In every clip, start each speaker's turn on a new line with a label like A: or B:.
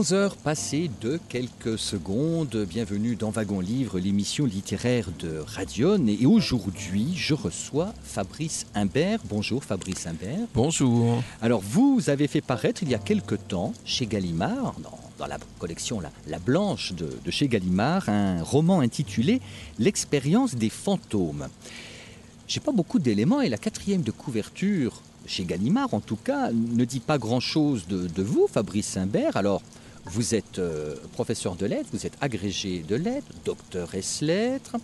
A: 11 heures passées de quelques secondes, bienvenue dans Wagon Livre, l'émission littéraire de Radion. Et aujourd'hui, je reçois Fabrice Imbert. Bonjour Fabrice Imbert.
B: Bonjour.
A: Alors, vous avez fait paraître il y a quelque temps, chez Gallimard, dans, dans la collection La, la Blanche de, de chez Gallimard, un roman intitulé L'expérience des fantômes. J'ai pas beaucoup d'éléments et la quatrième de couverture chez Gallimard, en tout cas, ne dit pas grand-chose de, de vous, Fabrice Imbert. Alors, vous êtes euh, professeur de lettres, vous êtes agrégé de lettres, docteur S lettres.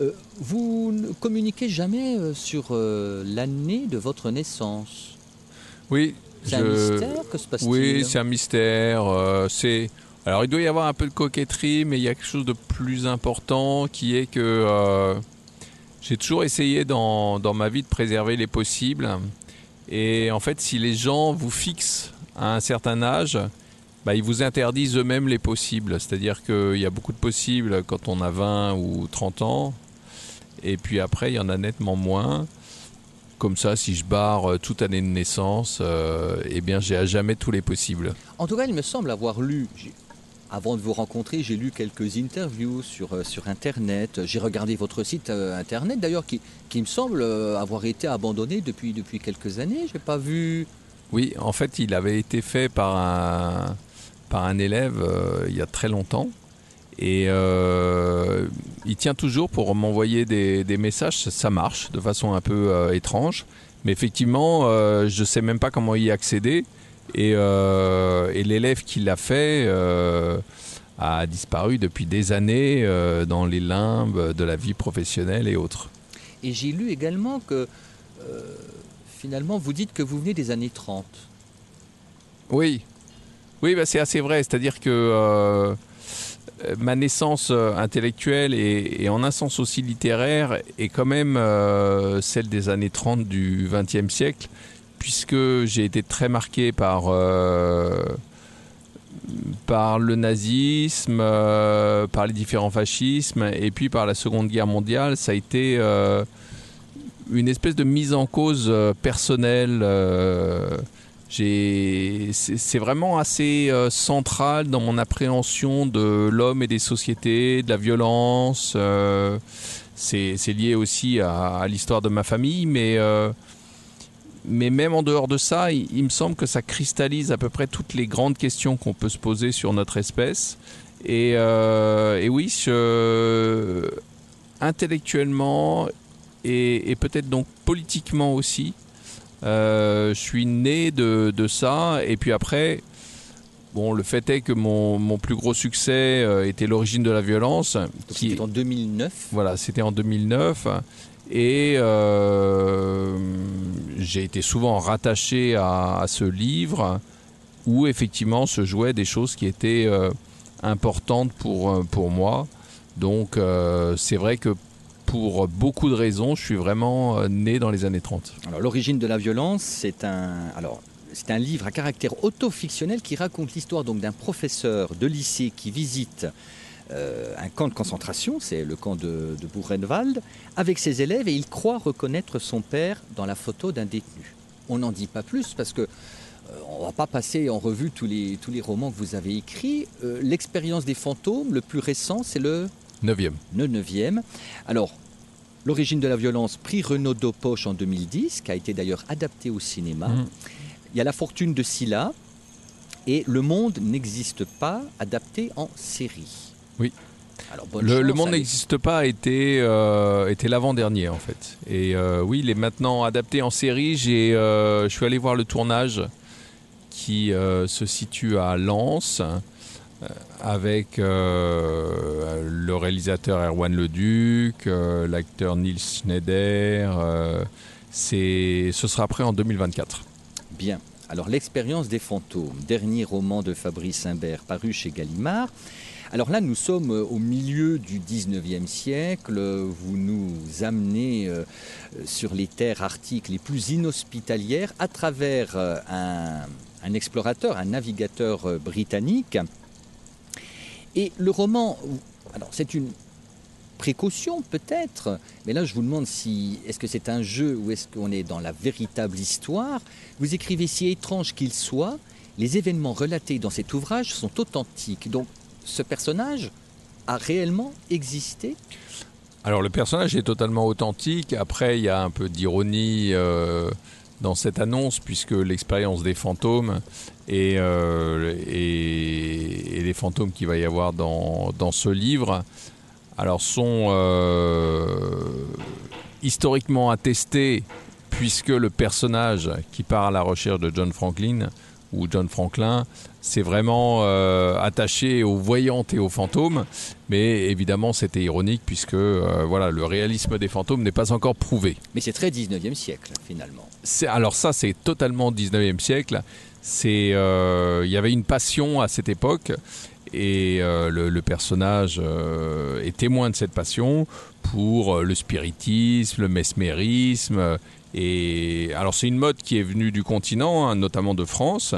A: Euh, vous ne communiquez jamais euh, sur euh, l'année de votre naissance.
B: Oui.
A: C'est un mystère Que se passe-t-il
B: Oui, c'est un mystère. c'est alors il doit y avoir un peu de coquetterie, mais il y a quelque chose de plus important qui est que j'ai toujours essayé dans, dans ma vie de préserver les possibles. Et en fait, si les gens vous fixent à un certain âge, bah, ils vous interdisent eux-mêmes les possibles. C'est-à-dire qu'il y a beaucoup de possibles quand on a 20 ou 30 ans. Et puis après, il y en a nettement moins. Comme ça, si je barre euh, toute année de naissance, euh, eh bien, j'ai à jamais tous les possibles.
A: En tout cas, il me semble avoir lu, avant de vous rencontrer, j'ai lu quelques interviews sur, euh, sur Internet. J'ai regardé votre site euh, Internet, d'ailleurs, qui, qui me semble avoir été abandonné depuis, depuis quelques années. Je n'ai pas vu...
B: Oui, en fait, il avait été fait par un, par un élève euh, il y a très longtemps. Et euh, il tient toujours pour m'envoyer des, des messages. Ça, marche de façon un peu euh, étrange. Mais effectivement, je ne sais même pas comment y accéder. Et, euh, et l'élève qui l'a fait euh, a disparu depuis des années euh, dans les limbes de la vie professionnelle et autres.
A: Et j'ai lu également que, finalement, vous dites que vous venez des années 30.
B: Oui, oui, bah, c'est assez vrai. C'est-à-dire que euh, ma naissance euh, intellectuelle et, en un sens aussi littéraire est quand même euh, celle des années 30 du XXe siècle, puisque j'ai été très marqué par, par le nazisme, par les différents fascismes, et puis par la Seconde Guerre mondiale. Ça a été une espèce de mise en cause personnelle. C'est vraiment assez euh, central dans mon appréhension de l'homme et des sociétés, de la violence. euh, c'est lié aussi à, l'histoire de ma famille, mais, euh, mais même en dehors de ça, il, me semble que ça cristallise à peu près toutes les grandes questions qu'on peut se poser sur notre espèce. Et, oui, intellectuellement et, peut-être donc politiquement aussi, je suis né de, de ça. Et puis après, bon, le fait est que mon, mon plus gros succès euh, était l'origine de la violence.
A: C'était en 2009.
B: voilà, c'était en 2009. Et euh, j'ai été souvent rattaché à, à ce livre où effectivement se jouaient des choses qui étaient euh, importantes pour, euh, pour moi. Donc euh, c'est vrai que pour beaucoup de raisons, je suis vraiment euh, né dans les années 30.
A: Alors, l'origine de la violence, c'est un, alors, c'est un livre à caractère autofictionnel qui raconte l'histoire donc d'un professeur de lycée qui visite euh, un camp de concentration, c'est le camp de, de Buchenwald, avec ses élèves et il croit reconnaître son père dans la photo d'un détenu. On n'en dit pas plus parce que euh, on va pas passer en revue tous les, tous les romans que vous avez écrits. Euh, L'expérience des fantômes, le plus récent, c'est le
B: Neuvième.
A: le 9e. Alors, l'origine de la violence, prix Renaudot Poche en 2010, qui a été d'ailleurs adapté au cinéma.
B: Mhm.
A: Il y a la fortune de Scylla et Le monde n'existe pas, adapté en série.
B: Oui.
A: Alors, bonne
B: Le, le
A: chance
B: monde
A: avec-
B: n'existe pas était, euh, était l'avant-dernier en fait. Et euh, oui, il est maintenant adapté en série. J'ai, euh, je suis allé voir le tournage qui euh, se situe à Lens. Avec le réalisateur Erwan Leduc, l'acteur Nils Schneider. ce sera après en 2024.
A: Bien. Alors, L'expérience des fantômes, dernier roman de Fabrice Imbert paru chez Gallimard. Alors là, nous sommes au milieu du 19e siècle. Vous nous amenez euh, sur les terres arctiques les plus inhospitalières à travers euh, un, explorateur, un navigateur euh, britannique. Et le roman, c'est une précaution peut-être, mais là je vous demande si est-ce que c'est un jeu ou est-ce qu'on est dans la véritable histoire? Vous écrivez si étrange qu'il soit, les événements relatés dans cet ouvrage sont authentiques. Donc ce personnage a réellement existé?
B: Alors le personnage est totalement authentique. Après il y a un peu d'ironie. Euh, dans cette annonce, puisque l'expérience des fantômes et, euh, les fantômes qu'il va y avoir dans, ce livre sont euh, historiquement attestés puisque le personnage qui part à la recherche de John Franklin ou John Franklin s'est vraiment euh, attaché aux voyantes et aux fantômes, mais évidemment c'était ironique puisque euh, voilà le réalisme des fantômes n'est pas encore prouvé.
A: Mais c'est très 19e siècle finalement.
B: Alors ça c'est totalement 19e siècle. C'est il y avait une passion à cette époque et euh, le, personnage euh, est témoin de cette passion pour euh, le spiritisme, le mesmérisme. Alors c'est une mode qui est venue du continent, hein, notamment de France.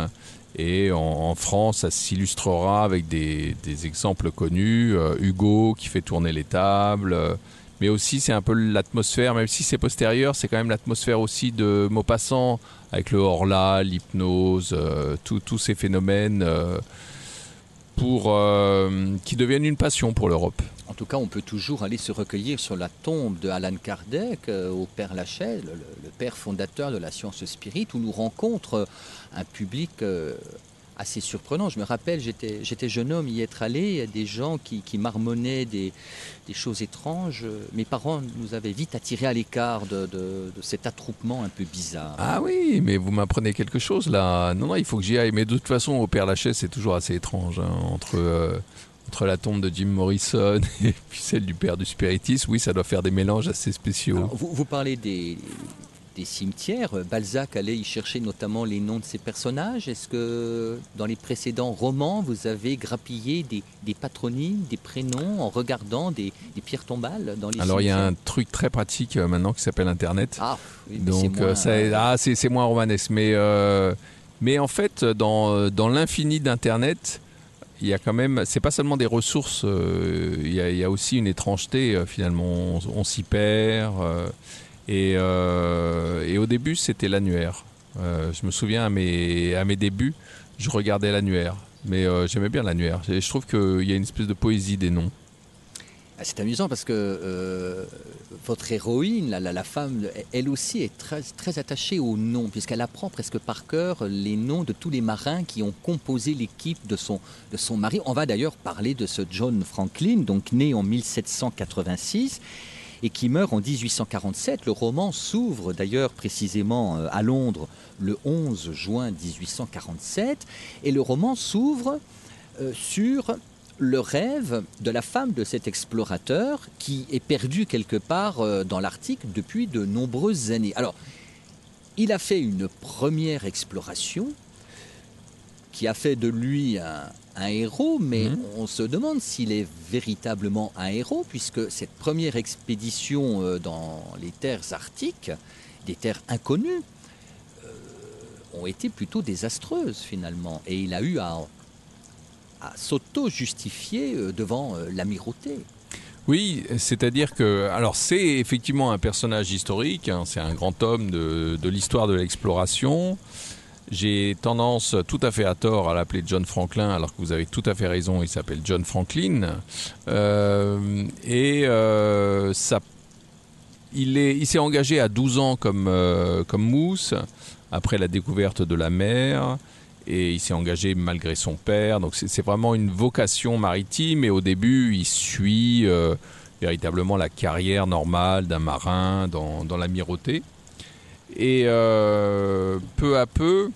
B: Et en, France, ça s'illustrera avec des, exemples connus. Hugo qui fait tourner les tables. mais aussi, c'est un peu l'atmosphère, même si c'est postérieur, c'est quand même l'atmosphère aussi de Maupassant, avec le horla, l'hypnose, tous ces phénomènes pour euh, qui deviennent une passion pour l'Europe.
A: Tout cas, on peut toujours aller se recueillir sur la tombe de Alan Kardec euh, au Père Lachaise, le, père fondateur de la science spirit, où nous rencontre un public euh, assez surprenant. Je me rappelle, j'étais jeune homme y être allé, il y a des gens qui, marmonnaient des, choses étranges. Mes parents nous avaient vite attirés à l'écart de, cet attroupement un peu bizarre.
B: Ah oui, mais vous m'apprenez quelque chose là. Non, non, il faut que j'y aille. Mais de toute façon, au Père Lachaise, c'est toujours assez étrange. Hein, entre, euh, entre la tombe de Jim Morrison et puis celle du Père du Spiritisme, oui, ça doit faire des mélanges assez spéciaux.
A: vous parlez des des cimetières. Balzac allait y chercher notamment les noms de ses personnages. Est-ce que dans les précédents romans, vous avez grappillé des, patronymes, des prénoms en regardant des, pierres tombales dans les
B: Alors
A: il
B: y a un truc très pratique euh, maintenant qui s'appelle Internet.
A: Ah,
B: Donc euh, ah, c'est moins romanesque. Mais, euh, mais en fait, dans, dans l'infini d'Internet, il y a quand même, c'est pas seulement des ressources, il, y a, aussi une étrangeté finalement. On, s'y perd. Euh, et, au début, c'était l'annuaire. Euh, je me souviens à mes, à mes débuts, je regardais l'annuaire. Mais euh, j'aimais bien l'annuaire. Je trouve qu'il y a une espèce de poésie des noms.
A: Ah, c'est amusant parce que votre héroïne, la, femme, elle aussi est très, attachée aux noms, puisqu'elle apprend presque par cœur les noms de tous les marins qui ont composé l'équipe de son, de son mari. On va d'ailleurs parler de ce John Franklin, donc né en 1786 et qui meurt en 1847. Le roman s'ouvre d'ailleurs précisément euh, à Londres le 11 juin 1847 et le roman s'ouvre euh, sur le rêve de la femme de cet explorateur qui est perdu quelque part euh, dans l'Arctique depuis de nombreuses années. Alors, il a fait une première exploration qui a fait de lui un, un héros, mais mhm. on se demande s'il est véritablement un héros, puisque cette première expédition euh, dans les terres arctiques, des terres inconnues, euh, ont été plutôt désastreuses finalement. Et il a eu à, s'auto-justifier euh, devant l'amirauté.
B: Oui, c'est-à-dire que, alors c'est effectivement un personnage historique, hein, c'est un grand homme de, l'histoire de l'exploration. J'ai tendance tout à fait à tort à l'appeler John Franklin, alors que vous avez tout à fait raison, il s'appelle John Franklin. Euh, et euh, ça, il s'est il engagé à 12 ans comme, euh, comme mousse, après la découverte de la mer. Et il s'est engagé malgré son père. Donc c'est vraiment une vocation maritime. Et au début, il suit véritablement la carrière normale d'un marin dans, l'amirauté. Et peu à peu,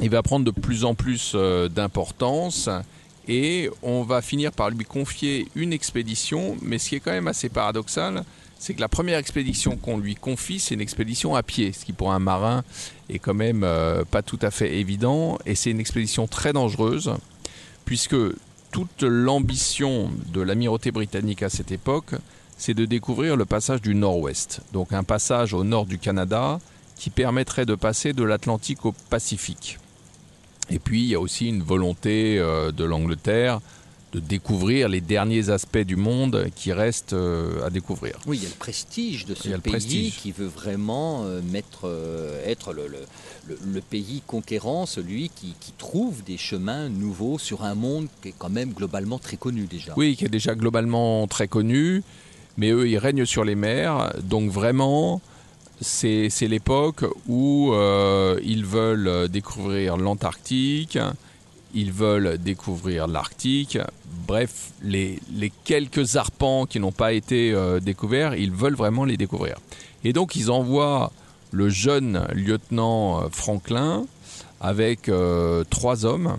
B: il va prendre de plus en plus euh, d'importance et on va finir par lui confier une expédition, mais ce qui est quand même assez paradoxal, c'est que la première expédition qu'on lui confie, c'est une expédition à pied, ce qui pour un marin est quand même euh, pas tout à fait évident, et c'est une expédition très dangereuse, puisque toute l'ambition de l'amirauté britannique à cette époque, c'est de découvrir le passage du nord-ouest, donc un passage au nord du Canada qui permettrait de passer de l'Atlantique au Pacifique. Et puis il y a aussi une volonté euh, de l'Angleterre de découvrir les derniers aspects du monde qui restent euh, à découvrir.
A: Oui, il y a le prestige de ce pays qui veut vraiment euh, mettre, être le, le, pays conquérant, celui qui, qui, trouve des chemins nouveaux sur un monde qui est quand même globalement très connu déjà.
B: Oui, qui est déjà globalement très connu, mais eux, ils règnent sur les mers, donc vraiment, c'est l'époque où euh, ils veulent découvrir l'Antarctique, ils veulent découvrir l'Arctique. Bref, les, quelques arpents qui n'ont pas été euh, découverts, ils veulent vraiment les découvrir. Et donc ils envoient le jeune lieutenant euh, Franklin avec trois hommes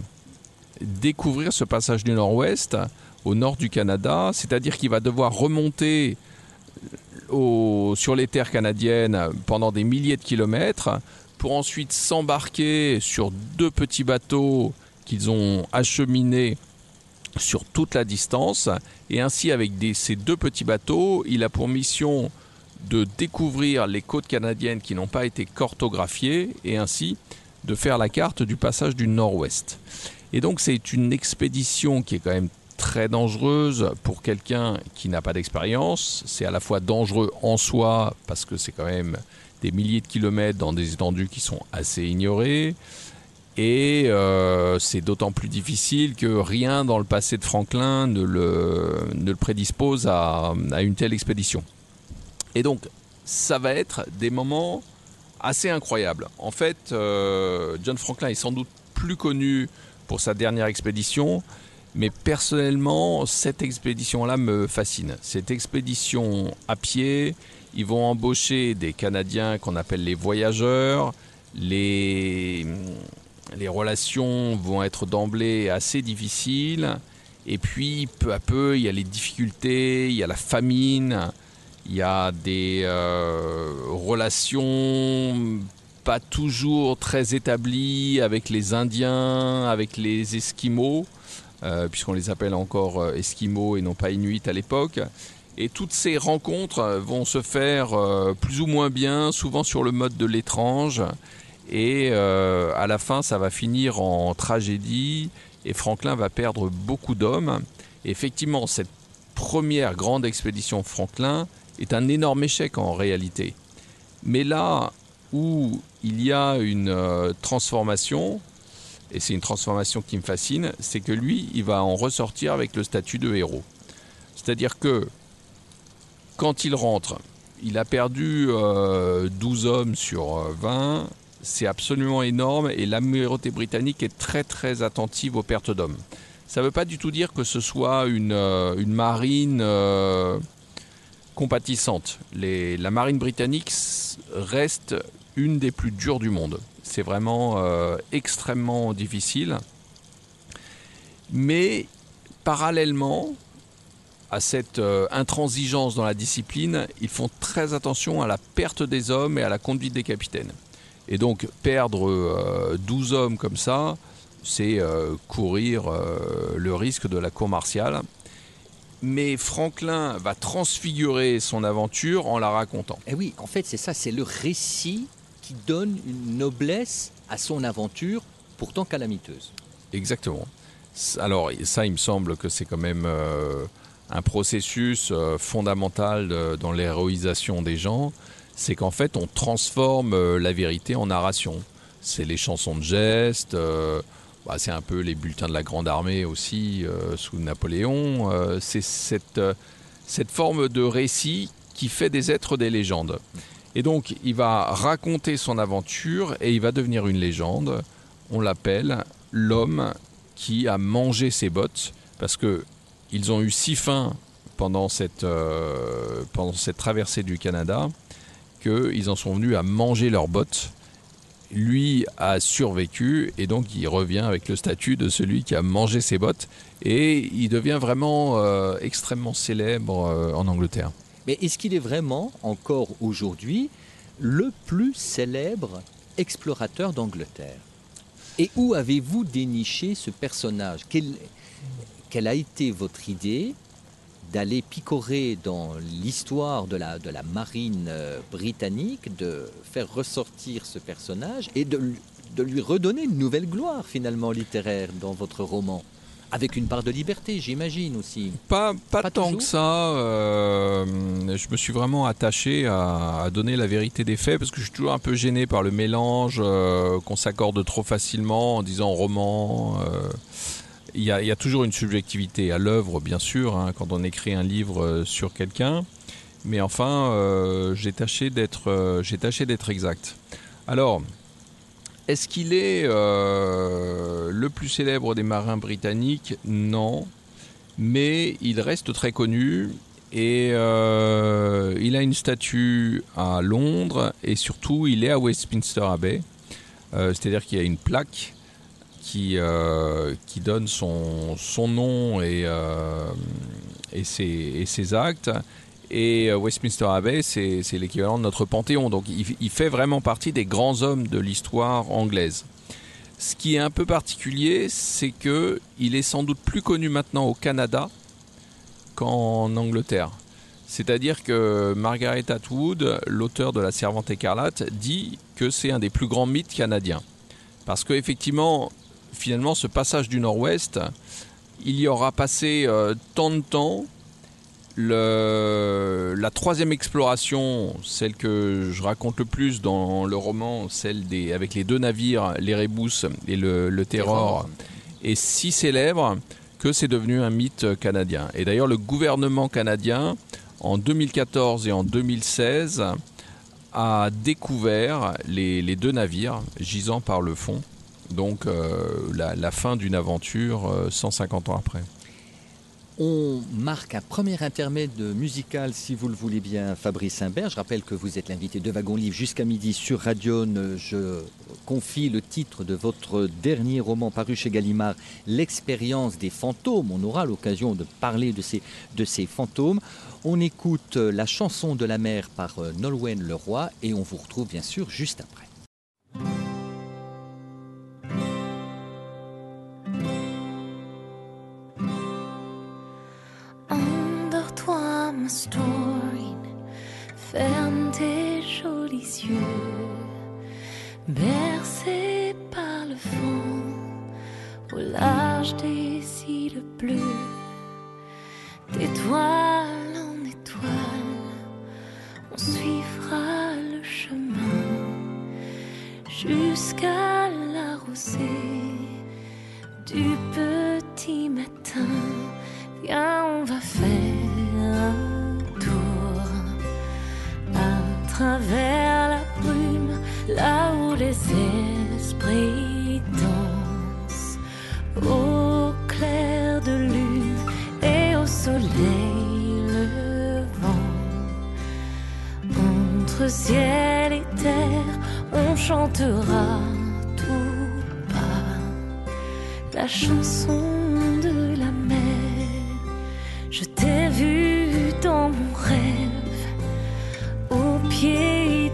B: découvrir ce passage du nord-ouest au nord du Canada, c'est-à-dire qu'il va devoir remonter sur les terres canadiennes pendant des milliers de kilomètres pour ensuite s'embarquer sur deux petits bateaux qu'ils ont acheminés sur toute la distance. Et ainsi, avec ces deux petits bateaux, il a pour mission de découvrir les côtes canadiennes qui n'ont pas été cartographiées et ainsi de faire la carte du passage du nord-ouest. Et donc c'est une expédition qui est quand même très dangereuse pour quelqu'un qui n'a pas d'expérience. C'est à la fois dangereux en soi parce que c'est quand même des milliers de kilomètres dans des étendues qui sont assez ignorées. Et euh, c'est d'autant plus difficile que rien dans le passé de Franklin ne le, prédispose à, à, une telle expédition. Et donc, ça va être des moments assez incroyables. En fait, euh, John Franklin est sans doute plus connu pour sa dernière expédition, mais personnellement, cette expédition-là me fascine. Cette expédition à pied, ils vont embaucher des Canadiens qu'on appelle les voyageurs. Les, les relations vont être d'emblée assez difficiles. Et puis, peu à peu, il y a les difficultés, il y a la famine, il y a des euh, relations pas toujours très établies avec les Indiens, avec les Esquimaux. Euh, puisqu'on les appelle encore euh, Esquimaux et non pas Inuits à l'époque. Et toutes ces rencontres vont se faire plus ou moins bien, souvent sur le mode de l'étrange. Et à la fin, ça va finir en tragédie et Franklin va perdre beaucoup d'hommes. Effectivement, cette première grande expédition Franklin est un énorme échec en réalité. Mais là où il y a une transformation, et c'est une transformation qui me fascine, c'est que lui, il va en ressortir avec le statut de héros. C'est-à-dire que quand il rentre, il a perdu 12 euh, hommes sur 20, c'est absolument énorme et l'amirauté britannique est très très attentive aux pertes d'hommes. Ça ne veut pas du tout dire que ce soit une, euh, marine euh, compatissante. La marine britannique reste une des plus dures du monde. C'est vraiment euh, extrêmement difficile. Mais parallèlement à cette intransigeance dans la discipline, ils font très attention à la perte des hommes et à la conduite des capitaines. Et donc perdre 12 euh, hommes comme ça, c'est courir le risque de la cour martiale. Mais Franklin va transfigurer son aventure en la racontant.
A: Et eh oui, en fait, c'est ça, c'est le récit qui donne une noblesse à son aventure, pourtant calamiteuse.
B: Exactement. Alors ça, il me semble que c'est quand même euh, un processus euh, fondamental dans l'héroïsation des gens. C'est qu'en fait, on transforme euh, la vérité en narration. C'est les chansons de gestes. Bah, c'est un peu les bulletins de la Grande Armée aussi sous Napoléon. c'est cette, cette forme de récit qui fait des êtres des légendes. Et donc, il va raconter son aventure et il va devenir une légende. On l'appelle l'homme qui a mangé ses bottes parce que ils ont eu si faim pendant cette, euh, pendant cette traversée du Canada qu'ils en sont venus à manger leurs bottes. lui a survécu et donc il revient avec le statut de celui qui a mangé ses bottes et il devient vraiment euh, extrêmement célèbre euh, en Angleterre.
A: Mais est-ce qu'il est vraiment, encore aujourd'hui, le plus célèbre explorateur d'Angleterre? Et où avez-vous déniché ce personnage? Quelle, quelle a été votre idée? D'aller picorer dans l'histoire de la, de la marine euh, britannique, de faire ressortir ce personnage et de, de lui redonner une nouvelle gloire finalement littéraire dans votre roman avec une part de liberté, j'imagine aussi.
B: Pas, pas, tant que ça. Euh, je me suis vraiment attaché à, à, donner la vérité des faits parce que je suis toujours un peu gêné par le mélange euh, qu'on s'accorde trop facilement en disant roman. Euh, il y, a, toujours une subjectivité à l'œuvre, bien sûr, hein, quand on écrit un livre euh, sur quelqu'un. Mais enfin, euh, j'ai tâché d'être, euh, j'ai tâché d'être exact. Alors, est-ce qu'il est, le plus célèbre des marins britanniques? Non, mais il reste très connu et il a une statue à Londres et surtout il est à Westminster Abbey. C'est-à-dire qu'il y a une plaque qui, euh, qui donne son, son nom et, euh, et, ses, et, ses, actes. Et euh, Westminster Abbey, c'est l'équivalent de notre Panthéon. Donc il, fait vraiment partie des grands hommes de l'histoire anglaise. Ce qui est un peu particulier, c'est que il est sans doute plus connu maintenant au Canada qu'en Angleterre. C'est-à-dire que Margaret Atwood, l'auteur de La Servante écarlate, dit que c'est un des plus grands mythes canadiens. Parce qu'effectivement, finalement, ce passage du Nord-Ouest, il y aura passé euh, tant de temps. Le, la troisième exploration, celle que je raconte le plus dans le roman, celle des, avec les deux navires, l'Erebus et le, le Terror, est si célèbre que c'est devenu un mythe canadien. Et d'ailleurs, le gouvernement canadien, en 2014 et en 2016, a découvert les, les deux navires gisant par le fond donc euh, la, fin d'une aventure euh, 150 ans après.
A: On marque un premier intermède musical, si vous le voulez bien, Fabrice Imbert. Je rappelle que vous êtes l'invité de Wagon Livre jusqu'à midi sur Radion. Je confie le titre de votre dernier roman paru chez Gallimard, L'expérience des fantômes. On aura l'occasion de parler de ces, de ces fantômes. On écoute la chanson de la mer par Nolwenn Leroy et on vous retrouve bien sûr juste après.
C: Bercé par le vent, au large des îles bleues,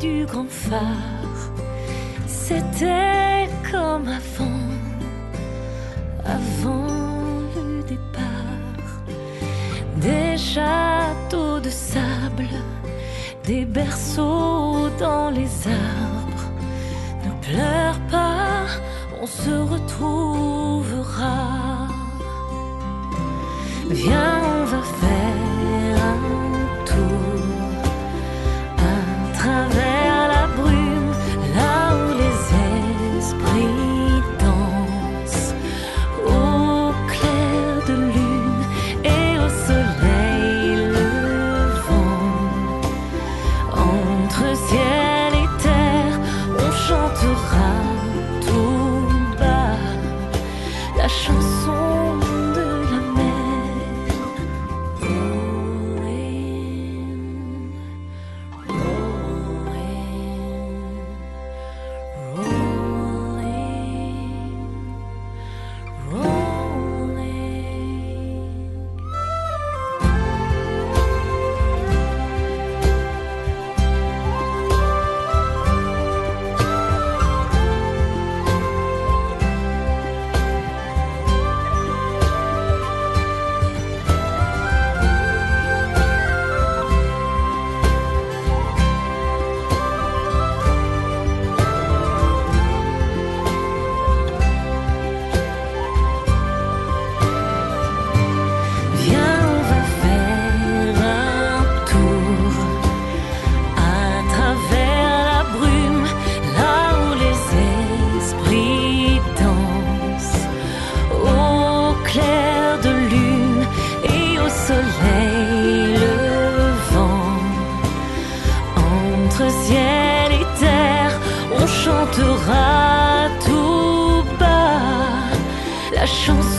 C: du grand phare. C'était comme avant, avant le départ. Des châteaux de sable, des berceaux dans les arbres. Ne pleure pas, on se retrouvera. Viens, on va faire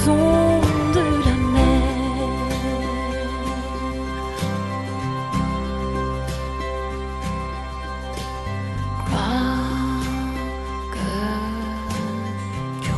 C: de la mer. Tu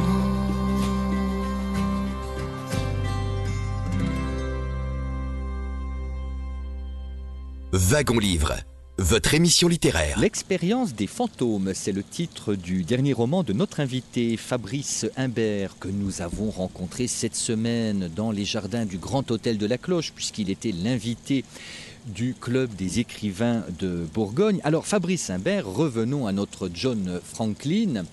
D: Wagon Livre, votre émission littéraire.
A: L'expérience des fantômes, c'est le titre du dernier roman de notre invité Fabrice Imbert que nous avons rencontré cette semaine dans les jardins du Grand Hôtel de la Cloche puisqu'il était l'invité du club des écrivains de Bourgogne. Alors Fabrice Imbert, revenons à notre John Franklin,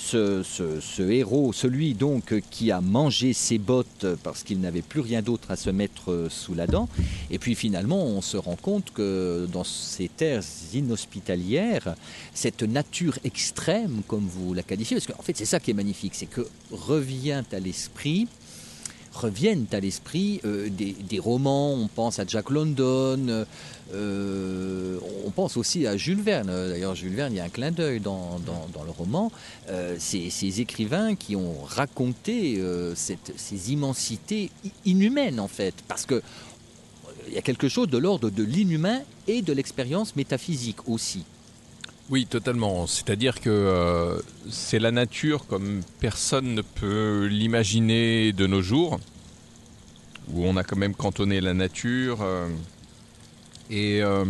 A: ce, héros, celui donc qui a mangé ses bottes parce qu'il n'avait plus rien d'autre à se mettre sous la dent. Et puis finalement, on se rend compte que dans ces terres inhospitalières, cette nature extrême, comme vous la qualifiez, parce qu'en fait c'est ça qui est magnifique, c'est que revient à l'esprit reviennent à l'esprit euh, des, romans, on pense à Jack London, euh, on pense aussi à Jules Verne. D'ailleurs, Jules Verne, il y a un clin d'œil dans, le roman. Euh, ces, écrivains qui ont raconté ces immensités inhumaines, en fait, parce que il y a quelque chose de l'ordre de l'inhumain et de l'expérience métaphysique aussi.
B: Oui, totalement. C'est-à-dire que euh, c'est la nature comme personne ne peut l'imaginer de nos jours, où on a quand même cantonné la nature. euh, et euh,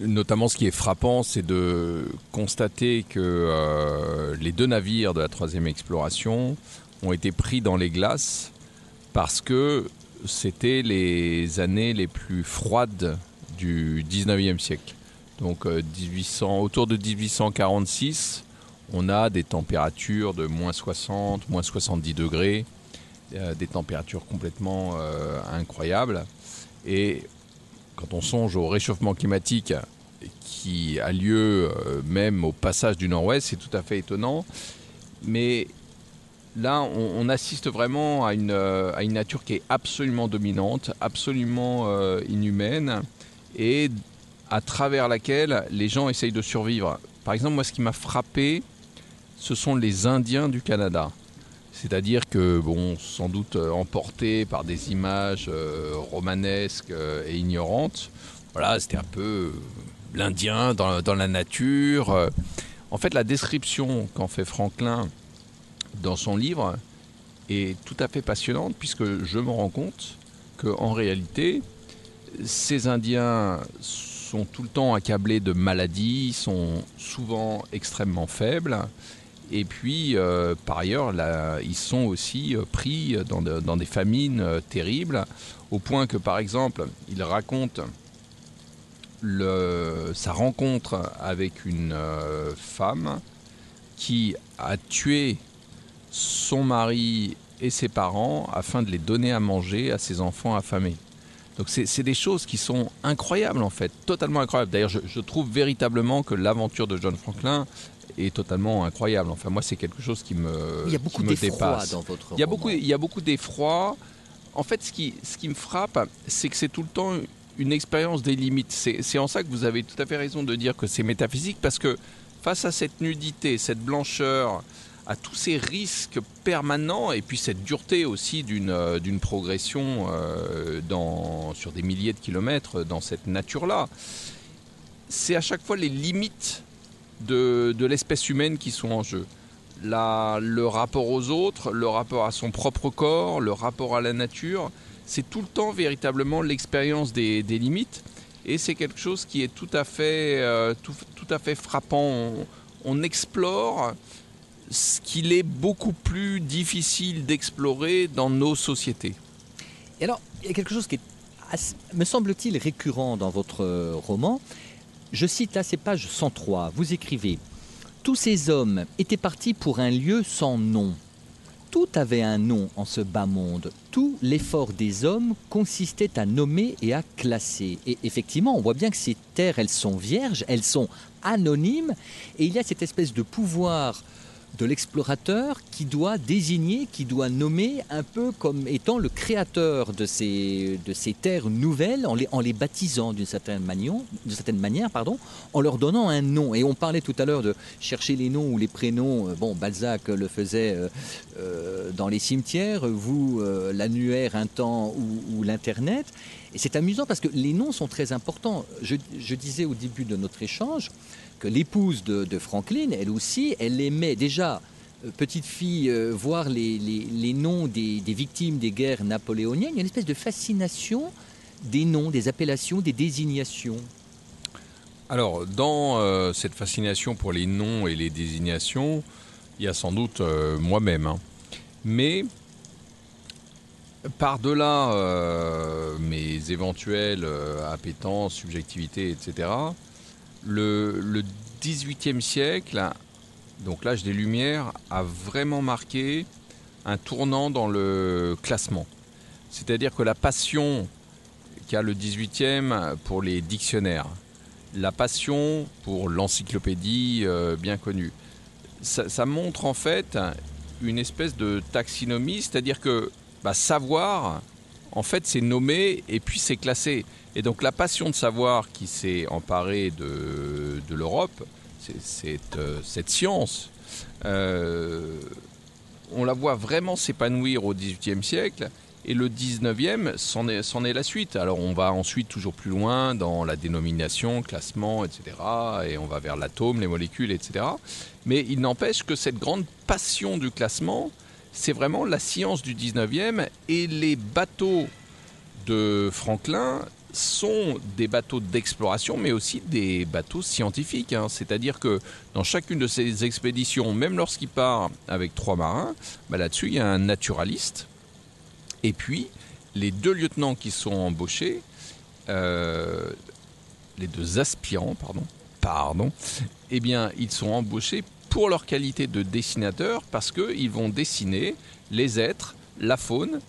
B: notamment ce qui est frappant, c'est de constater que les deux navires de la troisième exploration ont été pris dans les glaces parce que c'était les années les plus froides du 19e siècle. Donc euh, 1800, autour de 1846, on a des températures de moins 60, moins 70 degrés, euh, des températures complètement euh, incroyables. Et quand on songe au réchauffement climatique qui a lieu même au passage du nord-ouest, c'est tout à fait étonnant. Mais là, on, assiste vraiment à une, à une nature qui est absolument dominante, absolument inhumaine, et à travers laquelle les gens essayent de survivre. Par exemple, moi, ce qui m'a frappé, ce sont les Indiens du Canada. C'est-à-dire que, bon, sans doute euh, emportés par des images euh, romanesques euh, et ignorantes, voilà, c'était un peu l'Indien dans, dans la nature. En fait, la description qu'en fait Franklin dans son livre est tout à fait passionnante, puisque je me rends compte qu'en réalité, ces Indiens sont tout le temps accablés de maladies, sont souvent extrêmement faibles. Et puis, euh, par ailleurs, ils sont aussi euh, pris dans, de- dans des famines euh, terribles, au point que, par exemple, il raconte sa rencontre avec une femme qui a tué son mari et ses parents afin de les donner à manger à ses enfants affamés. Donc c'est des choses qui sont incroyables en fait, totalement incroyables. D'ailleurs, je, je trouve véritablement que l'aventure de John Franklin est totalement incroyable. Enfin, moi, c'est quelque chose qui me,
A: Il y a beaucoup d'effroi
B: dépasse.
A: dans votre
B: Il y a
A: roman.
B: beaucoup, il y a beaucoup d'effroi. En fait, ce qui, ce qui me frappe, c'est que c'est tout le temps une expérience des limites. C'est c'est en ça que vous avez tout à fait raison de dire que c'est métaphysique, parce que face à cette nudité, cette blancheur, à tous ces risques permanents, et puis cette dureté aussi d'une euh, d'une progression euh, sur des milliers de kilomètres dans cette nature-là, c'est à chaque fois les limites de, de l'espèce humaine qui sont en jeu la- le rapport aux autres, le rapport à son propre corps, le rapport à la nature, c'est tout le temps véritablement l'expérience des, des limites. Et c'est quelque chose qui est tout à fait, euh, tout, tout à fait frappant. On explore ce qu'il est beaucoup plus difficile d'explorer dans nos sociétés.
A: Et alors, il y a quelque chose qui est, me semble-t-il, récurrent dans votre euh, roman. Je cite là ces pages 103. Vous écrivez Tous ces hommes étaient partis pour un lieu sans nom. Tout avait un nom en ce bas monde. Tout l'effort des hommes consistait à nommer et à classer. Et effectivement, on voit bien que ces terres, elles sont vierges, elles sont anonymes, et il y a cette espèce de pouvoir de l'explorateur qui doit désigner, qui doit nommer un peu comme étant le créateur de ces, terres nouvelles en les, baptisant d'une certaine, manière, certaine manière, pardon, en leur donnant un nom. Et on parlait tout à l'heure de chercher les noms ou les prénoms. Bon, Balzac le faisait euh, euh, dans les cimetières, vous, euh, l'annuaire, un temps ou, l'Internet. Et c'est amusant parce que les noms sont très importants. Je disais au début de notre échange, l'épouse de, Franklin, elle aussi, elle aimait déjà, euh, petite fille, euh, voir les, noms des, victimes des guerres napoléoniennes. Il y a une espèce de fascination des noms, des appellations, des désignations.
B: Alors, dans euh, cette fascination pour les noms et les désignations, il y a sans doute euh, moi-même. Hein. Mais par-delà euh, mes éventuelles appétences, subjectivité, etc., le, le 18e siècle, donc l'âge des Lumières, a vraiment marqué un tournant dans le classement. C'est-à-dire que la passion qu'a le 18e pour les dictionnaires, la passion pour l'encyclopédie euh, bien connue, ça, montre en fait une espèce de taxinomie, c'est-à-dire que bah, savoir, en fait, c'est nommé et puis c'est classé. Et donc la passion de savoir qui s'est emparée de, l'Europe, cette, euh, cette, science, euh, on la voit vraiment s'épanouir au XVIIIe siècle. Et le 19e, c'en est, la suite. Alors on va ensuite toujours plus loin dans la dénomination, classement, etc. Et on va vers l'atome, les molécules, etc. Mais il n'empêche que cette grande passion du classement, c'est vraiment la science du 19e. Et les bateaux de Franklin sont des bateaux d'exploration, mais aussi des bateaux scientifiques. Hein. C'est-à-dire que dans chacune de ces expéditions, même lorsqu'il part avec trois marins, bah là-dessus, il y a un naturaliste. Et puis, les deux lieutenants qui sont embauchés, euh, les deux aspirants, pardon, pardon, eh bien, ils sont embauchés pour leur qualité de dessinateur parce qu'ils vont dessiner les êtres, la faune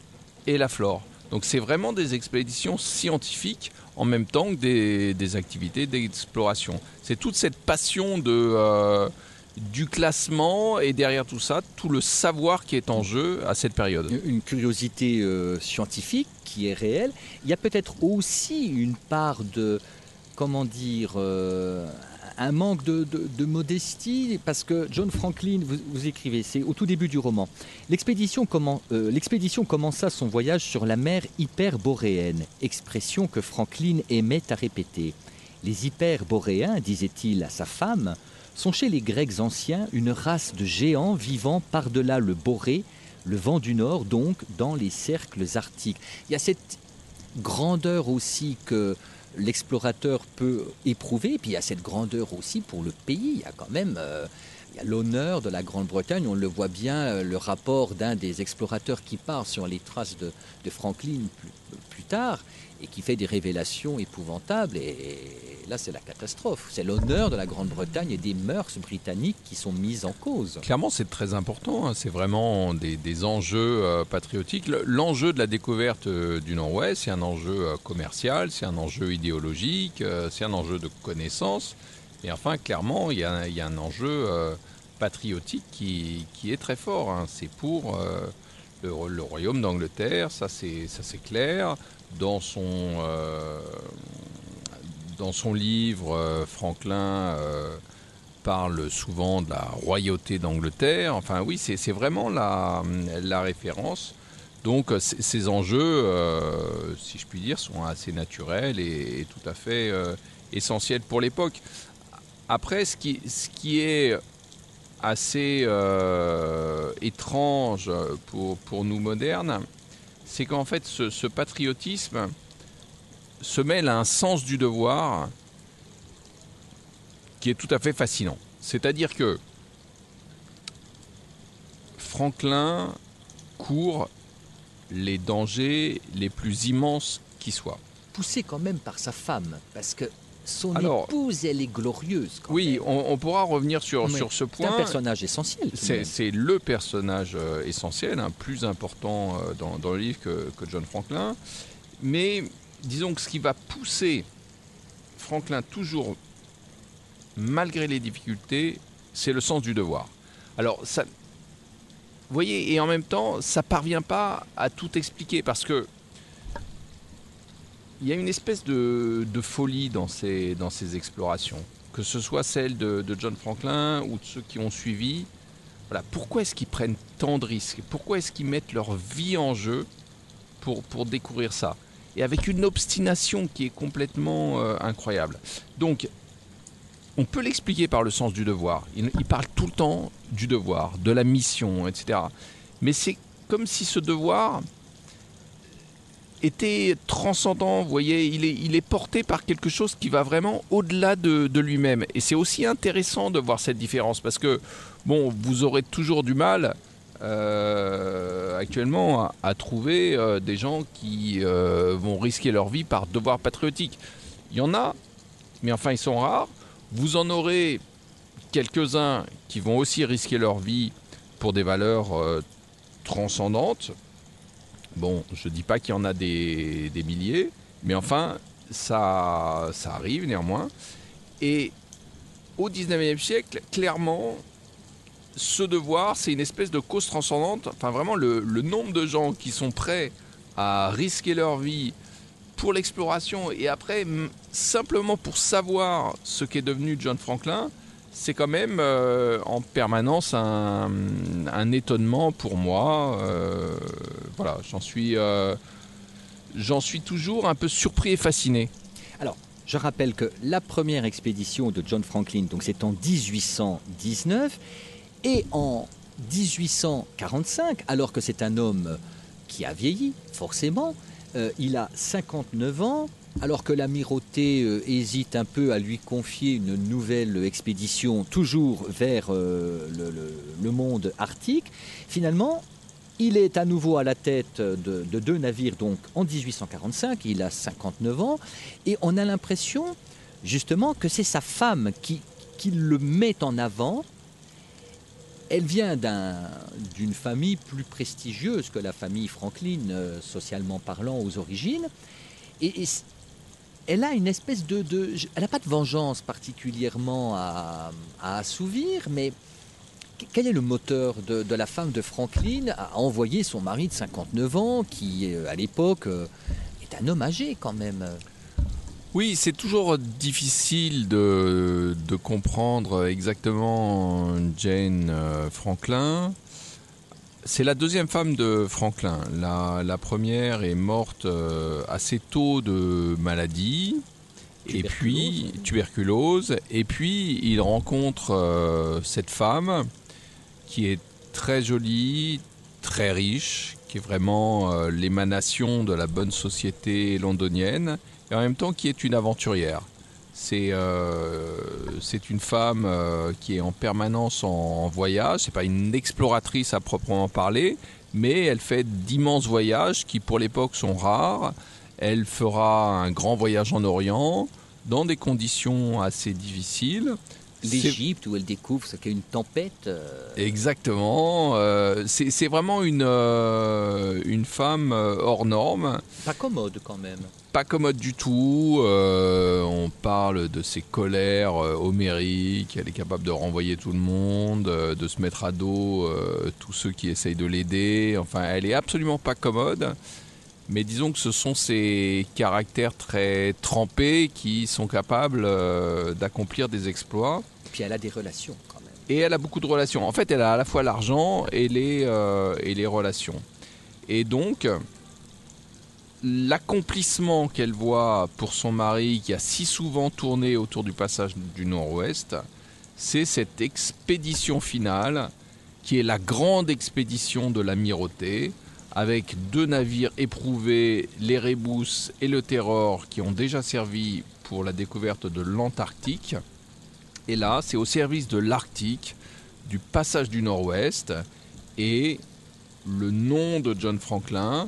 B: et la flore. Donc c'est vraiment des expéditions scientifiques en même temps que des, activités d'exploration. C'est toute cette passion de, euh, du classement et derrière tout ça, tout le savoir qui est en jeu à cette période.
A: Une curiosité euh, scientifique qui est réelle. Il y a peut-être aussi une part de, comment dire, euh, un manque de, de, de, modestie, parce que John Franklin, vous, écrivez, c'est au tout début du roman, l'expédition euh, commença son voyage sur la mer hyperboréenne, expression que Franklin aimait à répéter. Les hyperboréens, disait-il à sa femme, sont chez les Grecs anciens une race de géants vivant par-delà le Boré, le vent du Nord, donc dans les cercles arctiques. Il y a cette grandeur aussi que l'explorateur peut éprouver, et puis il y a cette grandeur aussi pour le pays. Il y a quand même euh, l'honneur de la Grande-Bretagne, on le voit bien, euh, le rapport d'un des explorateurs qui part sur les traces de, Franklin plus tard, et qui fait des révélations épouvantables. Et, là, c'est la catastrophe. C'est l'honneur de la Grande-Bretagne et des mœurs britanniques qui sont mises en cause.
B: Clairement, c'est très important. Hein. C'est vraiment des, enjeux euh, patriotiques. L'enjeu de la découverte euh, du Nord-Ouest, c'est un enjeu euh, commercial, c'est un enjeu idéologique, c'est un enjeu de connaissance. Et enfin, clairement, il y a, un enjeu patriotique qui, est très fort. Hein. C'est pour le, royaume d'Angleterre, ça c'est clair dans son, euh, dans son livre, euh, Franklin euh, parle souvent de la royauté d'Angleterre. Enfin oui, c'est vraiment la, la, référence. Donc ces enjeux, si je puis dire, sont assez naturels et, tout à fait essentiels pour l'époque. Après, ce qui, ce qui est assez étrange pour, pour nous modernes, c'est qu'en fait ce, patriotisme se mêle à un sens du devoir qui est tout à fait fascinant. C'est-à-dire que Franklin court les dangers les plus immenses qui soient.
A: Poussé quand même par sa femme, parce que son Alors, épouse, elle est glorieuse.
B: oui, on, on, pourra revenir sur,
A: Mais
B: sur ce point.
A: C'est un personnage essentiel.
B: C'est le personnage euh, essentiel, hein, plus important euh, dans, dans, le livre que, que, John Franklin. Mais disons que ce qui va pousser Franklin toujours, malgré les difficultés, c'est le sens du devoir. Alors, ça. Vous voyez, et en même temps, ça parvient pas à tout expliquer parce que il y a une espèce de, folie dans ces, explorations, que ce soit celle de, John Franklin ou de ceux qui ont suivi. Voilà, pourquoi est-ce qu'ils prennent tant de risques? Pourquoi est-ce qu'ils mettent leur vie en jeu pour, pour découvrir ça? Et avec une obstination qui est complètement euh, incroyable. Donc, on peut l'expliquer par le sens du devoir. Il, il parle tout le temps du devoir, de la mission, etc. Mais c'est comme si ce devoir était transcendant, vous voyez, il est, porté par quelque chose qui va vraiment au-delà de, lui-même. Et c'est aussi intéressant de voir cette différence, parce que, bon, vous aurez toujours du mal euh, actuellement à, trouver euh, des gens qui euh, vont risquer leur vie par devoir patriotique. Il y en a, mais enfin ils sont rares. Vous en aurez quelques-uns qui vont aussi risquer leur vie pour des valeurs transcendantes. Bon, je ne dis pas qu'il y en a des, milliers, mais enfin, ça, ça arrive néanmoins. Et au 19e siècle, clairement, ce devoir, c'est une espèce de cause transcendante. Enfin, vraiment, le, nombre de gens qui sont prêts à risquer leur vie pour l'exploration et après, simplement pour savoir ce qu'est devenu John Franklin, c'est quand même euh, en permanence un, étonnement pour moi. Euh, voilà, j'en suis, euh, j'en suis toujours un peu surpris et fasciné.
A: Alors, je rappelle que la première expédition de John Franklin, donc c'est en 1819, et en 1845, alors que c'est un homme qui a vieilli, forcément, il a 59 ans, alors que l'amirauté euh, hésite un peu à lui confier une nouvelle expédition, toujours vers euh, le, monde arctique, finalement, il est à nouveau à la tête de, de deux navires, donc en 1845, il a 59 ans, et on a l'impression justement que c'est sa femme qui, qui le met en avant. Elle vient d'un- d'une famille plus prestigieuse que la famille Franklin, euh, socialement parlant, aux origines. Elle a une espèce de... elle n'a pas de vengeance particulièrement à, assouvir, mais que- quel est le moteur de, la femme de Franklin à envoyer son mari de 59 ans, qui euh, à l'époque euh, est un homme âgé quand même?
B: Oui, c'est toujours difficile de, comprendre exactement Jane euh, Franklin. C'est la deuxième femme de Franklin. La, la première est morte euh, assez tôt de maladie. Et puis, tuberculose. Et puis, il rencontre euh, cette femme qui est très jolie, très riche, qui est vraiment euh, l'émanation de la bonne société londonienne et en même temps qui est une aventurière. C'est euh, c'est une femme euh, qui est en permanence en, en voyage. C'est pas une exploratrice à proprement parler, mais elle fait d'immenses voyages qui pour l'époque sont rares. Elle fera un grand voyage en Orient dans des conditions assez difficiles.
A: L'Égypte où elle découvre ce qu'est une tempête. euh,
B: Exactement. euh, c'est vraiment une, euh, une femme hors norme.
A: pas commode quand même.
B: pas commode du tout. euh, on parle de ses colères homériques. Elle est capable de renvoyer tout le monde, de se mettre à dos tous ceux qui essayent de l'aider. Enfin, elle est absolument pas commode. Mais disons que ce sont ces caractères très trempés qui sont capables euh, d'accomplir des exploits.
A: Puis elle a des relations quand même.
B: Et elle a beaucoup de relations. En fait, elle a à la fois l'argent et les, euh, et les relations. Et donc, l'accomplissement qu'elle voit pour son mari, qui a si souvent tourné autour du passage du Nord-Ouest, c'est cette expédition finale, qui est la grande expédition de l'amirauté, avec deux navires éprouvés, l'Erebus et le Terror, qui ont déjà servi pour la découverte de l'Antarctique. Et là, c'est au service de l'Arctique, du passage du Nord-Ouest, et le nom de John Franklin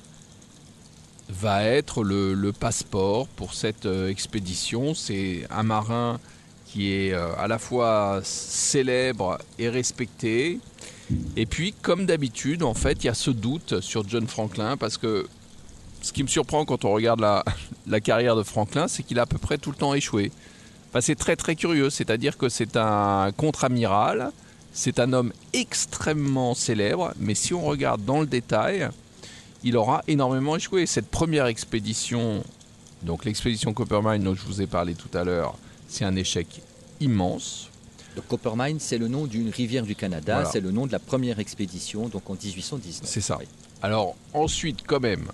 B: va être le, passeport pour cette euh, expédition. C'est un marin qui est euh, à la fois célèbre et respecté. Et puis, comme d'habitude, en fait, il y a ce doute sur John Franklin, parce que ce qui me surprend quand on regarde la, carrière de Franklin, c'est qu'il a à peu près tout le temps échoué. Enfin, c'est très très curieux, c'est-à-dire que c'est un contre-amiral, C'est un homme extrêmement célèbre, mais si on regarde dans le détail, il aura énormément échoué. Cette première expédition, donc l'expédition Coppermine dont je vous ai parlé tout à l'heure, c'est un échec immense.
A: Donc Coppermine, c'est le nom d'une rivière du Canada,
B: Voilà.
A: c'est le nom de la première expédition, donc en 1819.
B: C'est ça.
A: Oui.
B: Alors ensuite, quand même,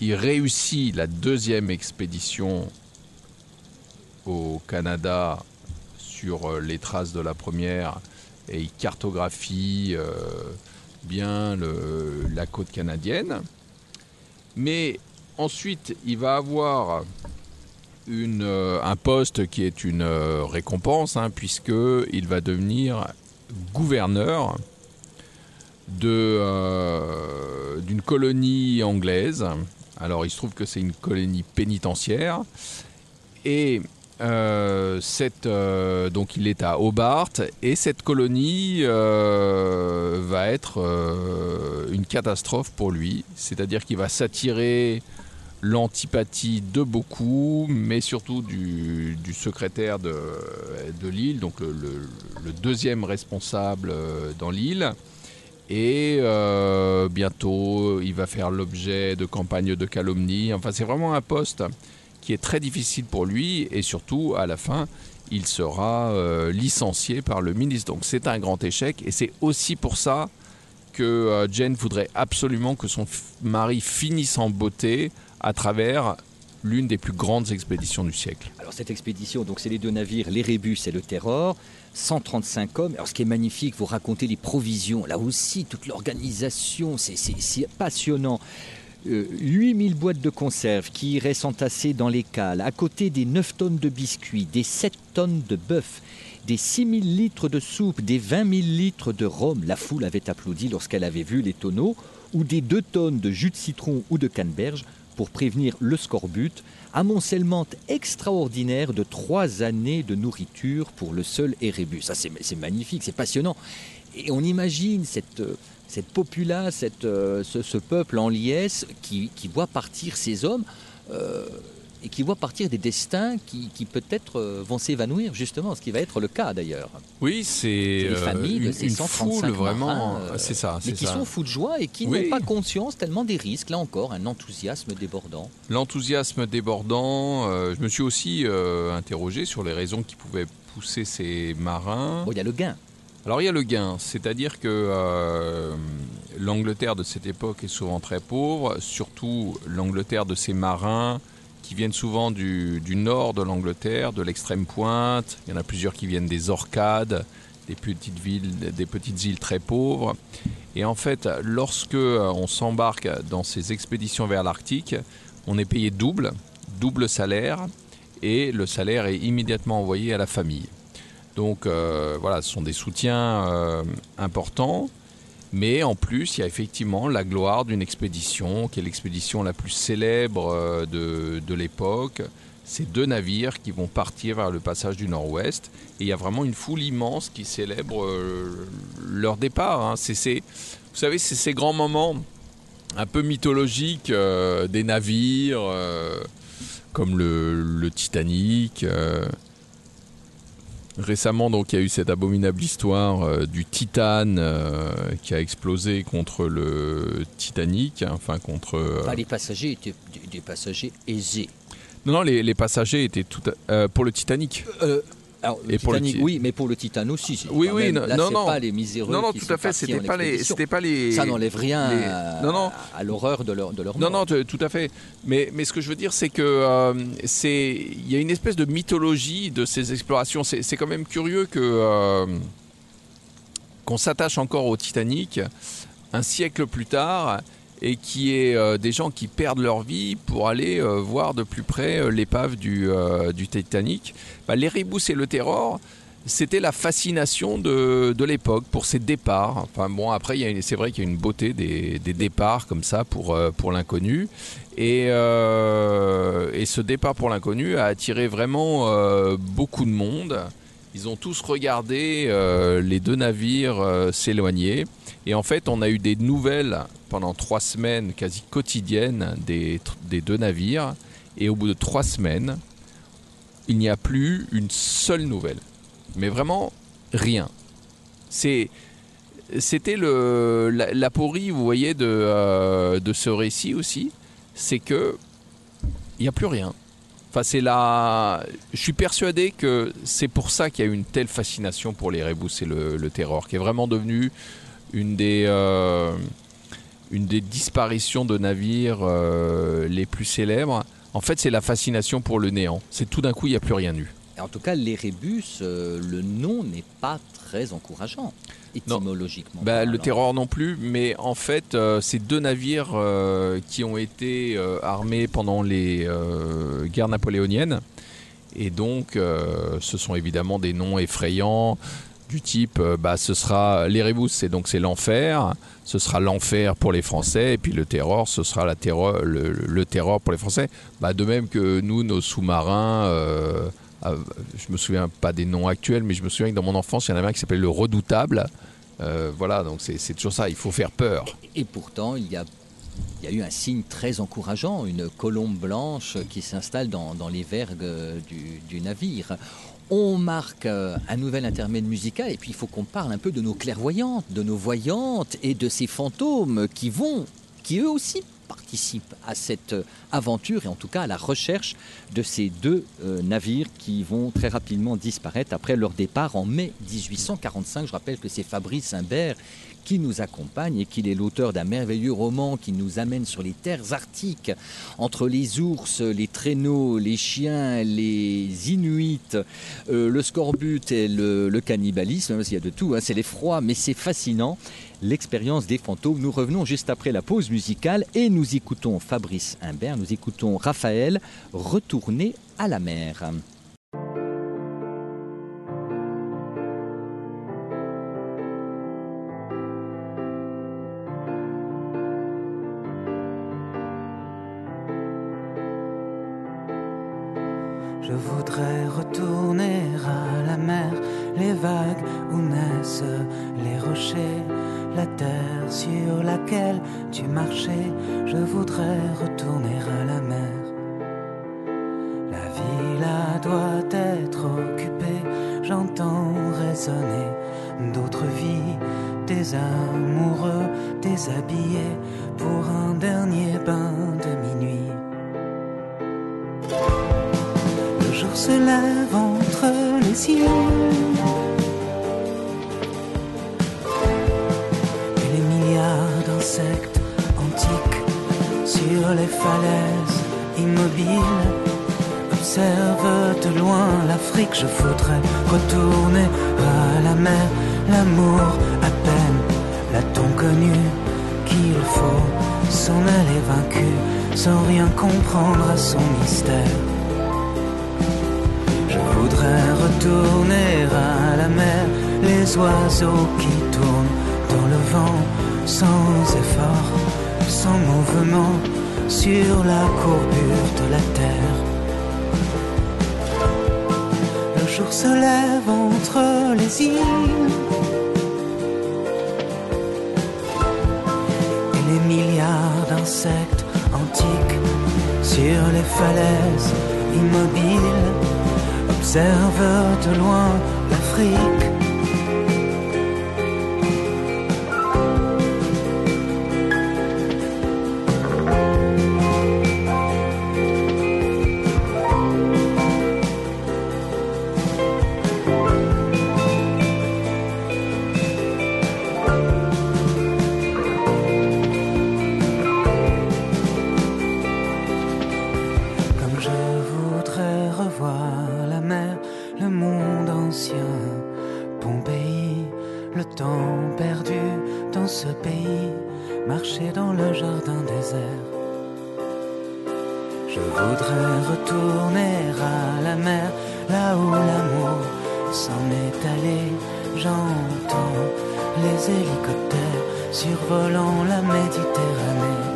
B: il réussit la deuxième expédition au Canada sur euh, les traces de la première et il cartographie euh, bien le- la côte canadienne. Mais ensuite, il va avoir euh, un poste qui est une euh, récompense, hein, puisqu'il va devenir gouverneur de, euh, d'une colonie anglaise. Alors il se trouve que c'est une colonie pénitentiaire. Et cette, donc il est à Hobart. Et cette colonie va être une catastrophe pour lui. C'est-à-dire qu'il va s'attirer l'antipathie de beaucoup, mais surtout du, secrétaire de, de l'île, donc le, deuxième responsable euh, dans l'île. Et euh, bientôt, il va faire l'objet de campagnes de calomnie. Enfin, c'est vraiment un poste qui est très difficile pour lui. Et surtout, à la fin, il sera euh, licencié par le ministre. Donc, c'est un grand échec. Et c'est aussi pour ça que Jane voudrait absolument que son mari finisse en beauté à travers l'une des plus grandes expéditions du siècle.
A: Alors cette expédition, donc c'est les deux navires, l'Erebus et le Terror, 135 hommes. Alors ce qui est magnifique, vous racontez les provisions, là aussi toute l'organisation, c'est passionnant. Euh, 8000 boîtes de conserve qui iraient s'entasser dans les cales, à côté des 9 tonnes de biscuits, des 7 tonnes de bœuf, des 6000 litres de soupe, des 20 000 litres de rhum. La foule avait applaudi lorsqu'elle avait vu les tonneaux, ou des 2 tonnes de jus de citron ou de canneberge pour prévenir le scorbut, amoncellement extraordinaire de trois années de nourriture pour le seul Erebus. Ça, c'est magnifique, c'est passionnant. Et on imagine cette, euh, populace, euh, ce, peuple en liesse qui, qui voit partir ces hommes euh, et qui voit partir des destins qui, qui peut-être euh, vont s'évanouir, justement, ce qui va être le cas d'ailleurs.
B: Oui, c'est
A: les
B: euh,
A: familles de
B: une,
A: ces
B: une
A: 135
B: foule vraiment.
A: euh,
B: c'est ça,
A: Mais qui
B: ça.
A: sont fous de joie et qui
B: Oui.
A: n'ont pas conscience tellement des risques. Là encore, un enthousiasme débordant.
B: L'enthousiasme débordant. euh, je me suis aussi interrogé sur les raisons qui pouvaient pousser ces marins.
A: Bon, il y a le gain.
B: Alors il y a le gain, c'est-à-dire que euh, l'Angleterre de cette époque est souvent très pauvre, surtout l'Angleterre de ces marins qui viennent souvent du, nord de l'Angleterre, de l'extrême pointe. Il y en a plusieurs qui viennent des Orcades, des petites villes, des petites îles très pauvres. Et en fait, lorsque euh, on s'embarque dans ces expéditions vers l'Arctique, on est payé double, double salaire, et le salaire est immédiatement envoyé à la famille. Donc euh, voilà, ce sont des soutiens euh, importants. Mais en plus, il y a effectivement la gloire d'une expédition, qui est l'expédition la plus célèbre euh, de, de l'époque. Ces deux navires qui vont partir vers le passage du Nord-Ouest. Et il y a vraiment une foule immense qui célèbre euh, leur départ. hein. Vous savez, c'est ces grands moments un peu mythologiques euh, des navires, comme le, Titanic. Récemment, donc, il y a eu cette abominable histoire euh, du Titane euh, qui a explosé contre le Titanic, hein, enfin contre. euh,
A: Enfin, les passagers étaient des, des passagers aisés.
B: Non, non, les, les passagers étaient tout à- euh, pour le Titanic.
A: Euh, alors, le
B: Et pour le
A: Titanic,
B: Ti-
A: oui, mais pour le Titan aussi.
B: Oui, oui,
A: même-
B: non,
A: là,
B: non, non.
A: pas les miséreux
B: non, non,
A: qui
B: tout
A: sont
B: à fait.
A: partis
B: C'était
A: en
B: pas les,
A: expédition.
B: c'était pas les.
A: Ça n'enlève rien
B: les-
A: à,
B: non, non.
A: à l'horreur de leur, de leur
B: Non,
A: mort.
B: non, tout à fait. Mais, mais ce que je veux dire, c'est que euh, c'est, il y a une espèce de mythologie de ces explorations. C'est, c'est quand même curieux que euh, qu'on s'attache encore au Titanic un siècle plus tard et qui est euh, des gens qui perdent leur vie pour aller euh, voir de plus près euh, l'épave du, Titanic. Bah, L'Erebus et le Terror, c'était la fascination de, l'époque pour ces départs. Enfin bon, après, c'est vrai qu'il y a une beauté des, départs comme ça pour, pour l'inconnu. Et, ce départ pour l'inconnu a attiré vraiment beaucoup de monde. Ils ont tous regardé les deux navires s'éloigner. Et en fait, on a eu des nouvelles pendant trois semaines quasi quotidiennes des, des deux navires. Et au bout de trois semaines, il n'y a plus une seule nouvelle. Mais vraiment rien. c'est c'était le la, l'aporie, vous voyez, de, euh, de ce récit aussi, c'est que il n'y a plus rien. Enfin, c'est la. Je suis persuadé que c'est pour ça qu'il y a eu une telle fascination pour les rébus et le, le terror, qui est vraiment devenu une des euh, une des disparitions de navires euh, les plus célèbres. En fait, c'est la fascination pour le néant. C'est tout d'un coup, il n'y a plus rien eu.
A: En tout cas, les rébus, euh, le nom n'est pas très encourageant,
B: Non.
A: étymologiquement.
B: Bah, le terror non plus, mais en fait, euh, c'est deux navires euh, qui ont été armés pendant les guerres napoléoniennes. Et donc, ce sont évidemment des noms effrayants du type, euh, bah, ce sera les Rébus, c'est donc c'est l'enfer. Ce sera l'enfer pour les Français, et puis le terror, ce sera la terreur, le, terror pour les Français. Bah, de même que nous, nos sous-marins. euh, euh, je me souviens pas des noms actuels, mais je me souviens que dans mon enfance, il y en avait un qui s'appelait le Redoutable. Euh, voilà, donc c'est toujours ça, il faut faire peur.
A: Et pourtant, il y a, il y a eu un signe très encourageant, une colombe blanche qui s'installe dans, dans les vergues du, du navire. On marque euh, un nouvel intermède musical et puis il faut qu'on parle un peu de nos clairvoyantes, de nos voyantes et de ces fantômes qui vont, qui eux aussi participent à cette euh, aventure et en tout cas à la recherche de ces deux euh, navires qui vont très rapidement disparaître après leur départ en mai 1845. Je rappelle que c'est Fabrice Imbert qui nous accompagne et qu'il est l'auteur d'un merveilleux roman qui nous amène sur les terres arctiques, entre les ours, les traîneaux, les chiens, les inuits, euh, le scorbut et le, cannibalisme, qu'il y a de tout, hein, c'est l'effroi, mais c'est fascinant. L'expérience des fantômes. Nous revenons juste après la pause musicale et nous écoutons Fabrice Imbert, nous écoutons Raphaël, retourner à la mer.
E: Je voudrais retourner à la mer, les vagues où naissent les rochers, la terre sur laquelle tu marchais. Je voudrais retourner à la mer. La vie là doit être occupée, j'entends résonner d'autres vies, des amoureux déshabillés pour un Et les milliards d'insectes antiques sur les falaises immobiles observent de loin l'Afrique. Je voudrais retourner à la mer, l'amour à peine l'a-t-on connu qu'il faut s'en aller vaincu sans rien comprendre à son mystère. Voudrais retourner à la mer, les oiseaux qui tournent dans le vent, sans effort, sans mouvement, sur la courbure de la terre. Le jour se lève entre les îles. Et les milliards d'insectes antiques sur les falaises immobiles observe de loin l'Afrique. S'en est allé. J'entends les hélicoptères survolant la Méditerranée.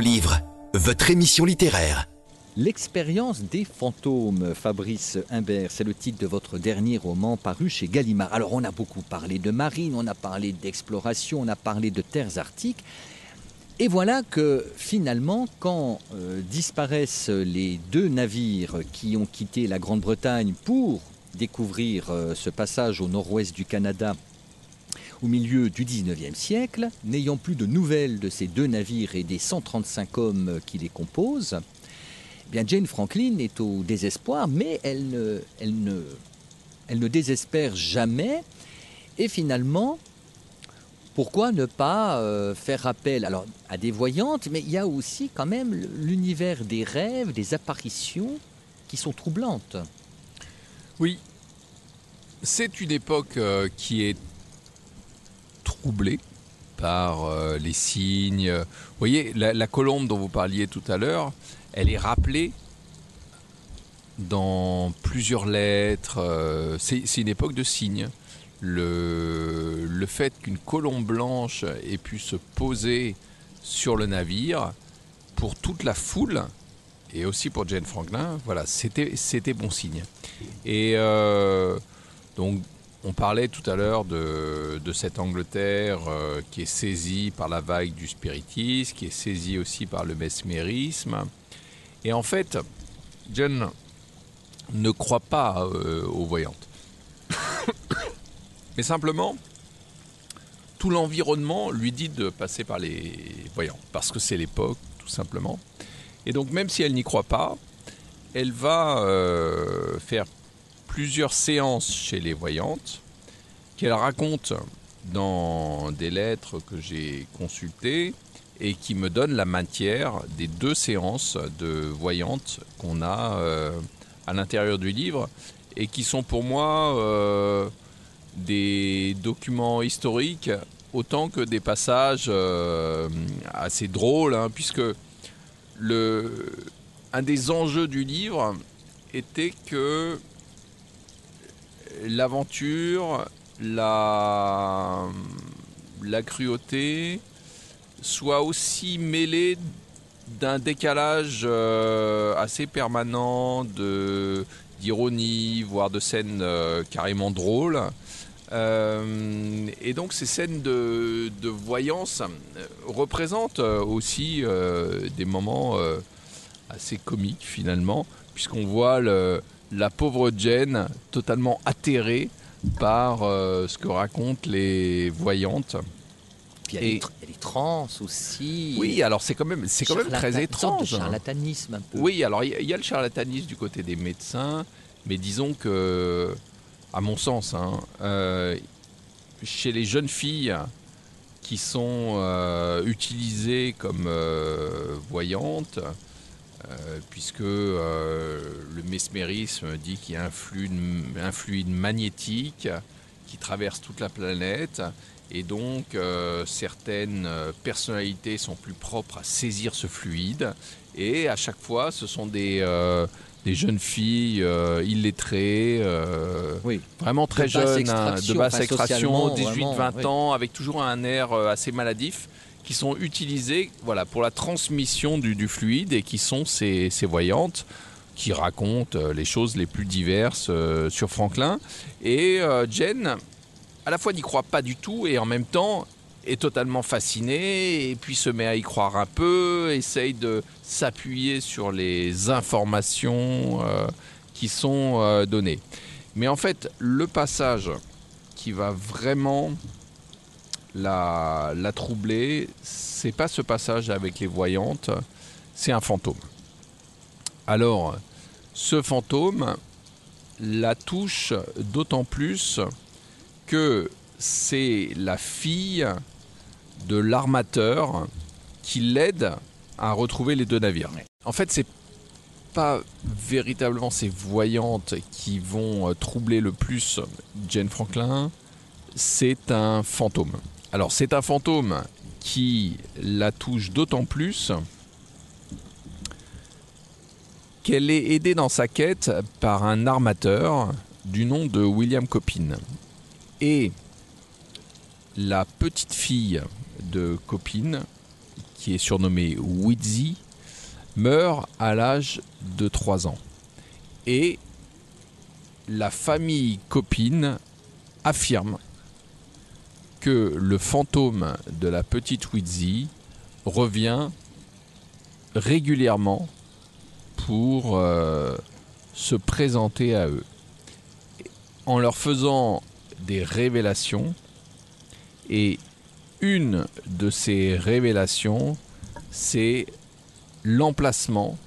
D: Livre, votre émission littéraire.
A: L'expérience des fantômes, Fabrice Imbert, c'est le titre de votre dernier roman paru chez Gallimard. Alors on a beaucoup parlé de marine, on a parlé d'exploration, on a parlé de terres arctiques. Et voilà que finalement, quand euh, disparaissent les deux navires qui ont quitté la Grande-Bretagne pour découvrir euh, ce passage au nord-ouest du Canada au milieu du 19e siècle, n'ayant plus de nouvelles de ces deux navires et des 135 hommes qui les composent, eh bien Jane Franklin est au désespoir, mais elle ne, elle ne, elle ne désespère jamais. Et finalement, pourquoi ne pas euh, faire appel alors, à des voyantes, mais il y a aussi quand même l'univers des rêves, des apparitions qui sont troublantes.
B: Oui, c'est une époque euh, qui est troublée par euh, les signes. Vous voyez, la, colombe dont vous parliez tout à l'heure, elle est rappelée dans plusieurs lettres. euh, c'est une époque de signes. Le, le fait qu'une colombe blanche ait pu se poser sur le navire, pour toute la foule, et aussi pour Jane Franklin, voilà, c'était c'était bon signe. Et euh, donc, on parlait tout à l'heure de, cette Angleterre euh, qui est saisie par la vague du spiritisme, qui est saisie aussi par le mesmérisme. Et en fait, Jane ne croit pas euh, aux voyantes. Mais simplement, tout l'environnement lui dit de passer par les voyants, parce que c'est l'époque, tout simplement. Et donc, même si elle n'y croit pas, elle va euh, faire plusieurs séances chez les voyantes, qu'elle raconte dans des lettres que j'ai consultées et qui me donnent la matière des deux séances de voyantes qu'on a euh, à l'intérieur du livre et qui sont pour moi euh, des documents historiques autant que des passages euh, assez drôles, hein, puisque un des enjeux du livre était que l'aventure, la, cruauté soit aussi mêlée d'un décalage euh, assez permanent de d'ironie, voire de scènes euh, carrément drôles. Euh, et donc ces scènes de, de voyance représentent aussi des moments assez comiques finalement, puisqu'on voit le- la pauvre Jane totalement atterrée par euh, ce que racontent les voyantes.
A: Puis
B: Et-
A: les trans aussi.
B: Oui, alors c'est quand même, c'est quand même très
A: une sorte de
B: étrange. hein.
A: charlatanisme un peu.
B: Oui, alors il y, a- il y a le charlatanisme du côté des médecins, mais disons que, à mon sens, hein, euh, chez les jeunes filles qui sont euh, utilisées comme voyantes, puisque euh, le mesmérisme dit qu'il y a un fluide, un fluide magnétique qui traverse toute la planète. Et donc, euh, certaines euh, personnalités sont plus propres à saisir ce fluide. Et à chaque fois, ce sont des, euh, des jeunes filles euh, illettrées, euh,
A: Oui.
B: vraiment très
A: De basse
B: jeunes, hein, de
A: extraction,
B: basse
A: enfin,
B: extraction,
A: socialement,
B: 18-20
A: vraiment, oui.
B: ans, avec toujours un air euh, assez maladif, qui sont utilisées voilà, pour la transmission du, fluide et qui sont ces, voyantes qui racontent euh, les choses les plus diverses euh, sur Franklin. Et euh, Jen, à la fois n'y croit pas du tout et en même temps est totalement fascinée et puis se met à y croire un peu, essaye de s'appuyer sur les informations qui sont données. Mais en fait, le passage qui va vraiment la, la troubler, c'est pas ce passage avec les voyantes, c'est un fantôme. Alors, ce fantôme la touche d'autant plus que c'est la fille de l'armateur qui l'aide à retrouver les deux navires. En fait, c'est pas véritablement ces voyantes qui vont troubler le plus Jane Franklin, c'est un fantôme. Alors, c'est un fantôme qui la touche d'autant plus qu'elle est aidée dans sa quête par un armateur du nom de William Copin. Et la petite fille de Copin, qui est surnommé Wheezy, meurt à l'âge de 3 ans. Et la famille copine affirme le fantôme de la petite Wheezy revient régulièrement pour euh, se présenter à eux en leur faisant des révélations et une de ces révélations c'est l'emplacement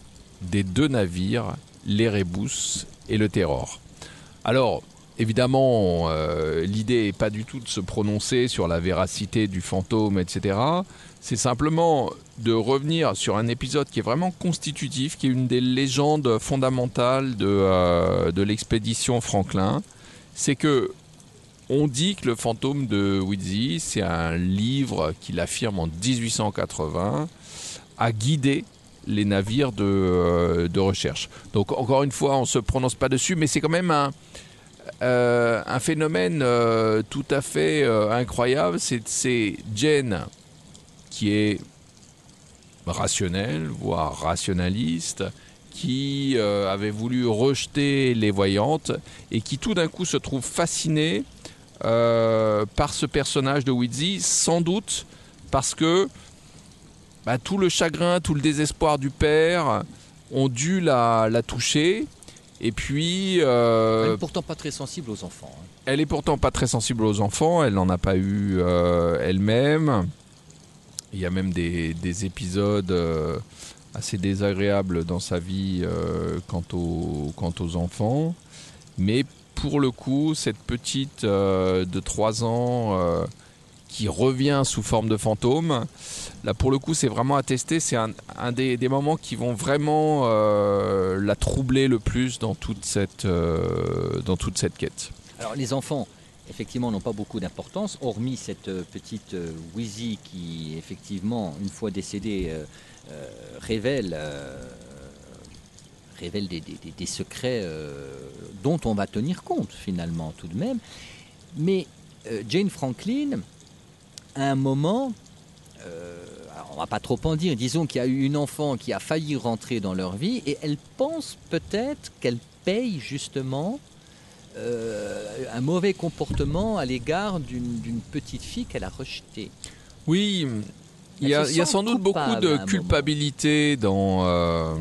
B: des deux navires l'Erebus et le Terror. Alors évidemment euh, l'idée n'est pas du tout de se prononcer sur la véracité du fantôme etc c'est simplement de revenir sur un épisode qui est vraiment constitutif, qui est une des légendes fondamentales de, euh, de l'expédition Franklin. C'est que on dit que le fantôme de Whitzy, c'est un livre qu'il affirme en 1880, a guidé les navires de, euh, de, recherche. Donc encore une fois, on ne se prononce pas dessus, mais c'est quand même un, euh, un phénomène euh, tout à fait euh, incroyable. C'est Jane qui est rationnel, voire rationaliste, qui avait voulu rejeter les voyantes et qui tout d'un coup se trouve fasciné euh, par ce personnage de Wheezy, sans doute parce que bah, tout le chagrin, tout le désespoir du père ont dû la toucher. Et puis. Euh,
A: Elle n'est pourtant pas très sensible aux enfants. hein.
B: elle est pourtant pas très sensible aux enfants, elle n'en a pas eu euh, elle-même. Il y a même des, des épisodes euh, assez désagréables dans sa vie quant, aux, quant aux enfants. Mais pour le coup, cette petite de 3 ans qui revient sous forme de fantôme, là pour le coup c'est vraiment attesté, c'est un, des, moments qui vont vraiment euh, la troubler le plus dans toute cette, euh, dans toute cette quête.
A: Alors les enfants, effectivement, n'ont pas beaucoup d'importance, hormis cette euh, petite euh, Wheezy qui, effectivement, une fois décédée, révèle, révèle des, secrets dont on va tenir compte, finalement, tout de même. Mais Jane Franklin, à un moment, euh, alors on va pas trop en dire, disons qu'il y a eu une enfant qui a failli rentrer dans leur vie et elle pense peut-être qu'elle paye justement euh, un mauvais comportement à l'égard d'une petite fille qu'elle a rejetée.
B: Oui, il y, a,
A: se
B: il y a
A: sent
B: sans doute beaucoup de culpabilité dans, euh,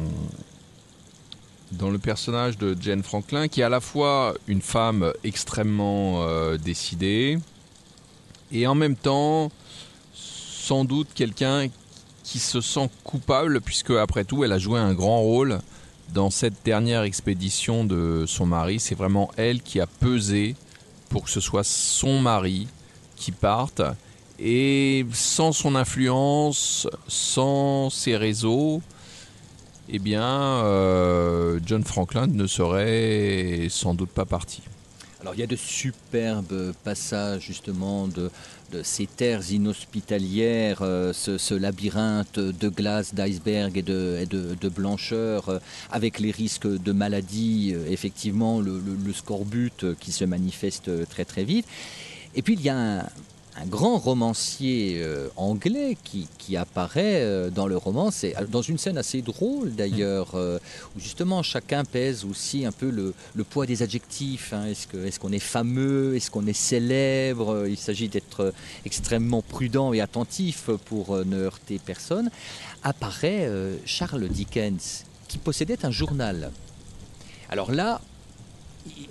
B: dans le personnage de Jane Franklin, qui est à la fois une femme extrêmement euh, décidée et en même temps sans doute quelqu'un qui se sent coupable, puisque après tout, elle a joué un grand rôle dans cette dernière expédition de son mari. C'est vraiment elle qui a pesé pour que ce soit son mari qui parte. Et sans son influence, sans ses réseaux, eh bien, euh, John Franklin ne serait sans doute pas parti.
A: Alors il y a de superbes passages justement de, ces terres inhospitalières, euh, ce, labyrinthe de glace, d'iceberg et de, blancheur, euh, avec les risques de maladie, euh, effectivement le, scorbut qui se manifeste très très vite. Et puis il y a un, un grand romancier euh, anglais qui, qui apparaît euh, dans le roman, c'est dans une scène assez drôle d'ailleurs, euh, où justement chacun pèse aussi un peu le, le poids des adjectifs. hein. Est-ce que- est-ce qu'on est, fameux Est-ce qu'on est célèbre Il s'agit d'être euh, extrêmement prudent et attentif pour euh, ne heurter personne. Apparaît euh, Charles Dickens, qui possédait un journal. Alors là,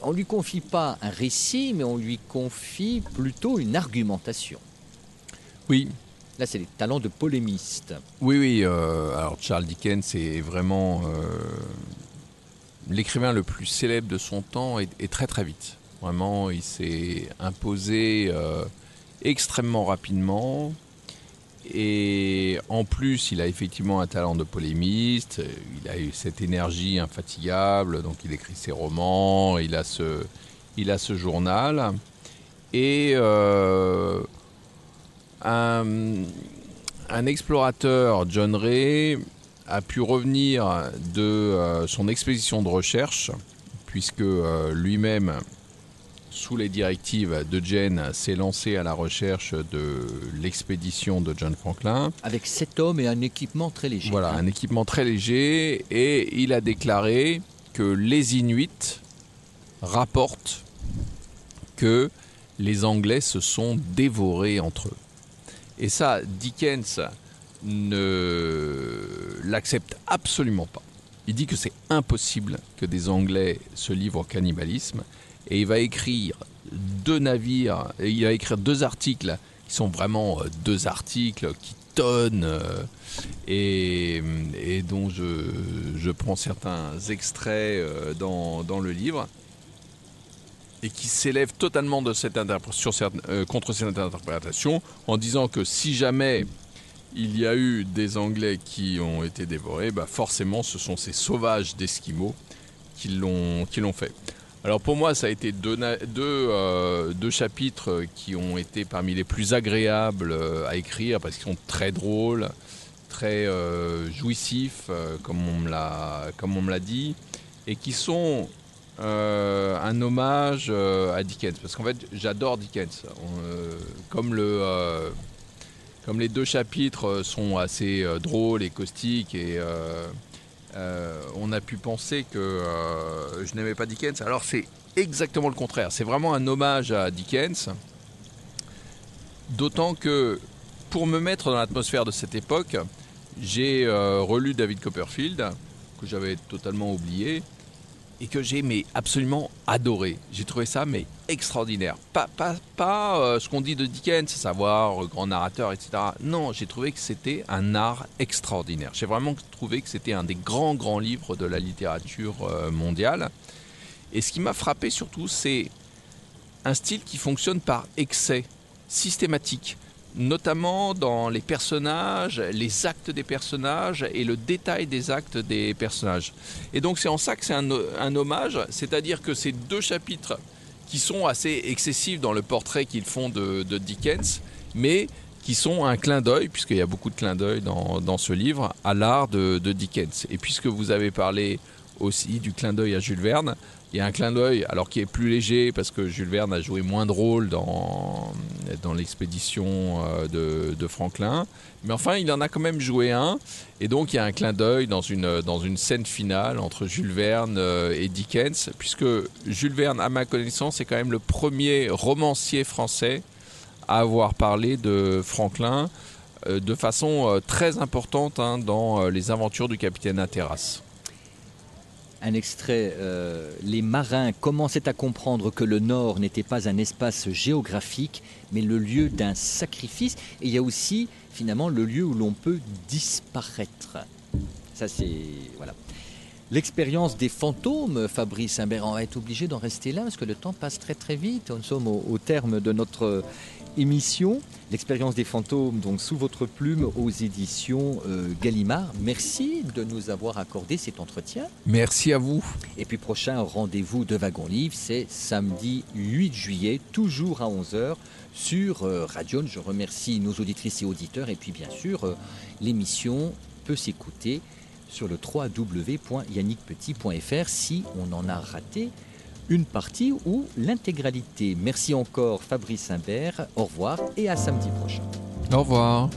A: on ne lui confie pas un récit, mais on lui confie plutôt une argumentation.
B: Oui,
A: Là, c'est les talents de polémiste.
B: oui, oui. euh, alors Charles Dickens est vraiment euh, l'écrivain le plus célèbre de son temps et, et très très vite. Vraiment, il s'est imposé euh, extrêmement rapidement. Et en plus, il a effectivement un talent de polémiste. Il a eu cette énergie infatigable. Donc, il écrit ses romans. Il a ce, il a ce journal. Et euh, un, explorateur, John Ray, a pu revenir de euh, son expédition de recherche, puisque euh, lui-même sous les directives de Jane, s'est lancé à la recherche de l'expédition de John Franklin.
A: Avec sept hommes et un équipement très léger.
B: Voilà, un équipement très léger. Et il a déclaré que les Inuits rapportent que les Anglais se sont dévorés entre eux. Et ça, Dickens ne l'accepte absolument pas. Il dit que c'est impossible que des Anglais se livrent au cannibalisme. Et il va écrire deux navires, et il va écrire deux articles qui sont vraiment euh, deux articles qui tonnent euh, et, dont je, je prends certains extraits euh, dans, dans le livre et qui s'élèvent totalement de cette sur contre cette interprétation en disant que si jamais il y a eu des Anglais qui ont été dévorés, bah forcément ce sont ces sauvages d'Esquimaux qui l'ont fait. Alors pour moi, ça a été euh, deux chapitres qui ont été parmi les plus agréables euh, à écrire parce qu'ils sont très drôles, très euh, jouissifs, comme on me l'a dit, et qui sont un hommage à Dickens. Parce qu'en fait, j'adore Dickens. Comme le comme les deux chapitres euh, sont assez euh, drôles et caustiques et euh, on a pu penser que je n'aimais pas Dickens. Alors c'est exactement le contraire. C'est vraiment un hommage à Dickens. D'autant que pour me mettre dans l'atmosphère de cette époque, j'ai relu David Copperfield, que j'avais totalement oublié, et que j'ai absolument adoré. J'ai trouvé ça mais extraordinaire. Pas, pas, pas euh, ce qu'on dit de Dickens, savoir euh, grand narrateur, etc. Non, j'ai trouvé que c'était un art extraordinaire. J'ai vraiment trouvé que c'était un des grands, grands livres de la littérature euh, mondiale. Et ce qui m'a frappé surtout, c'est un style qui fonctionne par excès, systématique notamment dans les personnages, les actes des personnages et le détail des actes des personnages. Et donc c'est en ça que c'est un, hommage, c'est-à-dire que ces deux chapitres qui sont assez excessifs dans le portrait qu'ils font de, Dickens, mais qui sont un clin d'œil, puisqu'il y a beaucoup de clins d'œil dans, dans ce livre, à l'art de Dickens. Et puisque vous avez parlé aussi du clin d'œil à Jules Verne, il y a un clin d'œil, alors qui est plus léger, parce que Jules Verne a joué moins de rôle dans, dans l'expédition euh, de, Franklin. Mais enfin, il en a quand même joué un. Et donc, il y a un clin d'œil dans une, dans une scène finale entre Jules Verne euh, et Dickens, puisque Jules Verne, à ma connaissance, est quand même le premier romancier français à avoir parlé de Franklin euh, de façon très importante hein, dans les aventures du capitaine Hatteras.
A: Un extrait, euh, les marins commençaient à comprendre que le Nord n'était pas un espace géographique, mais le lieu d'un sacrifice. Et il y a aussi, finalement, le lieu où l'on peut disparaître. Ça, c'est. Voilà. L'expérience des fantômes, Fabrice Imbert, on va être obligé d'en rester là parce que le temps passe très très vite. Nous sommes au, au terme de notre émission. L'expérience des fantômes, donc sous votre plume aux éditions euh, Gallimard. Merci de nous avoir accordé cet entretien.
B: Merci à vous.
A: Et puis prochain rendez-vous de Wagon Livre, c'est samedi 8 juillet, toujours à 11h sur euh, Radion. Je remercie nos auditrices et auditeurs. Et puis bien sûr, euh, l'émission peut s'écouter sur le www.yannickpetit.fr si on en a raté une partie ou l'intégralité. Merci encore Fabrice Imbert, au revoir et à samedi prochain.
B: Au revoir.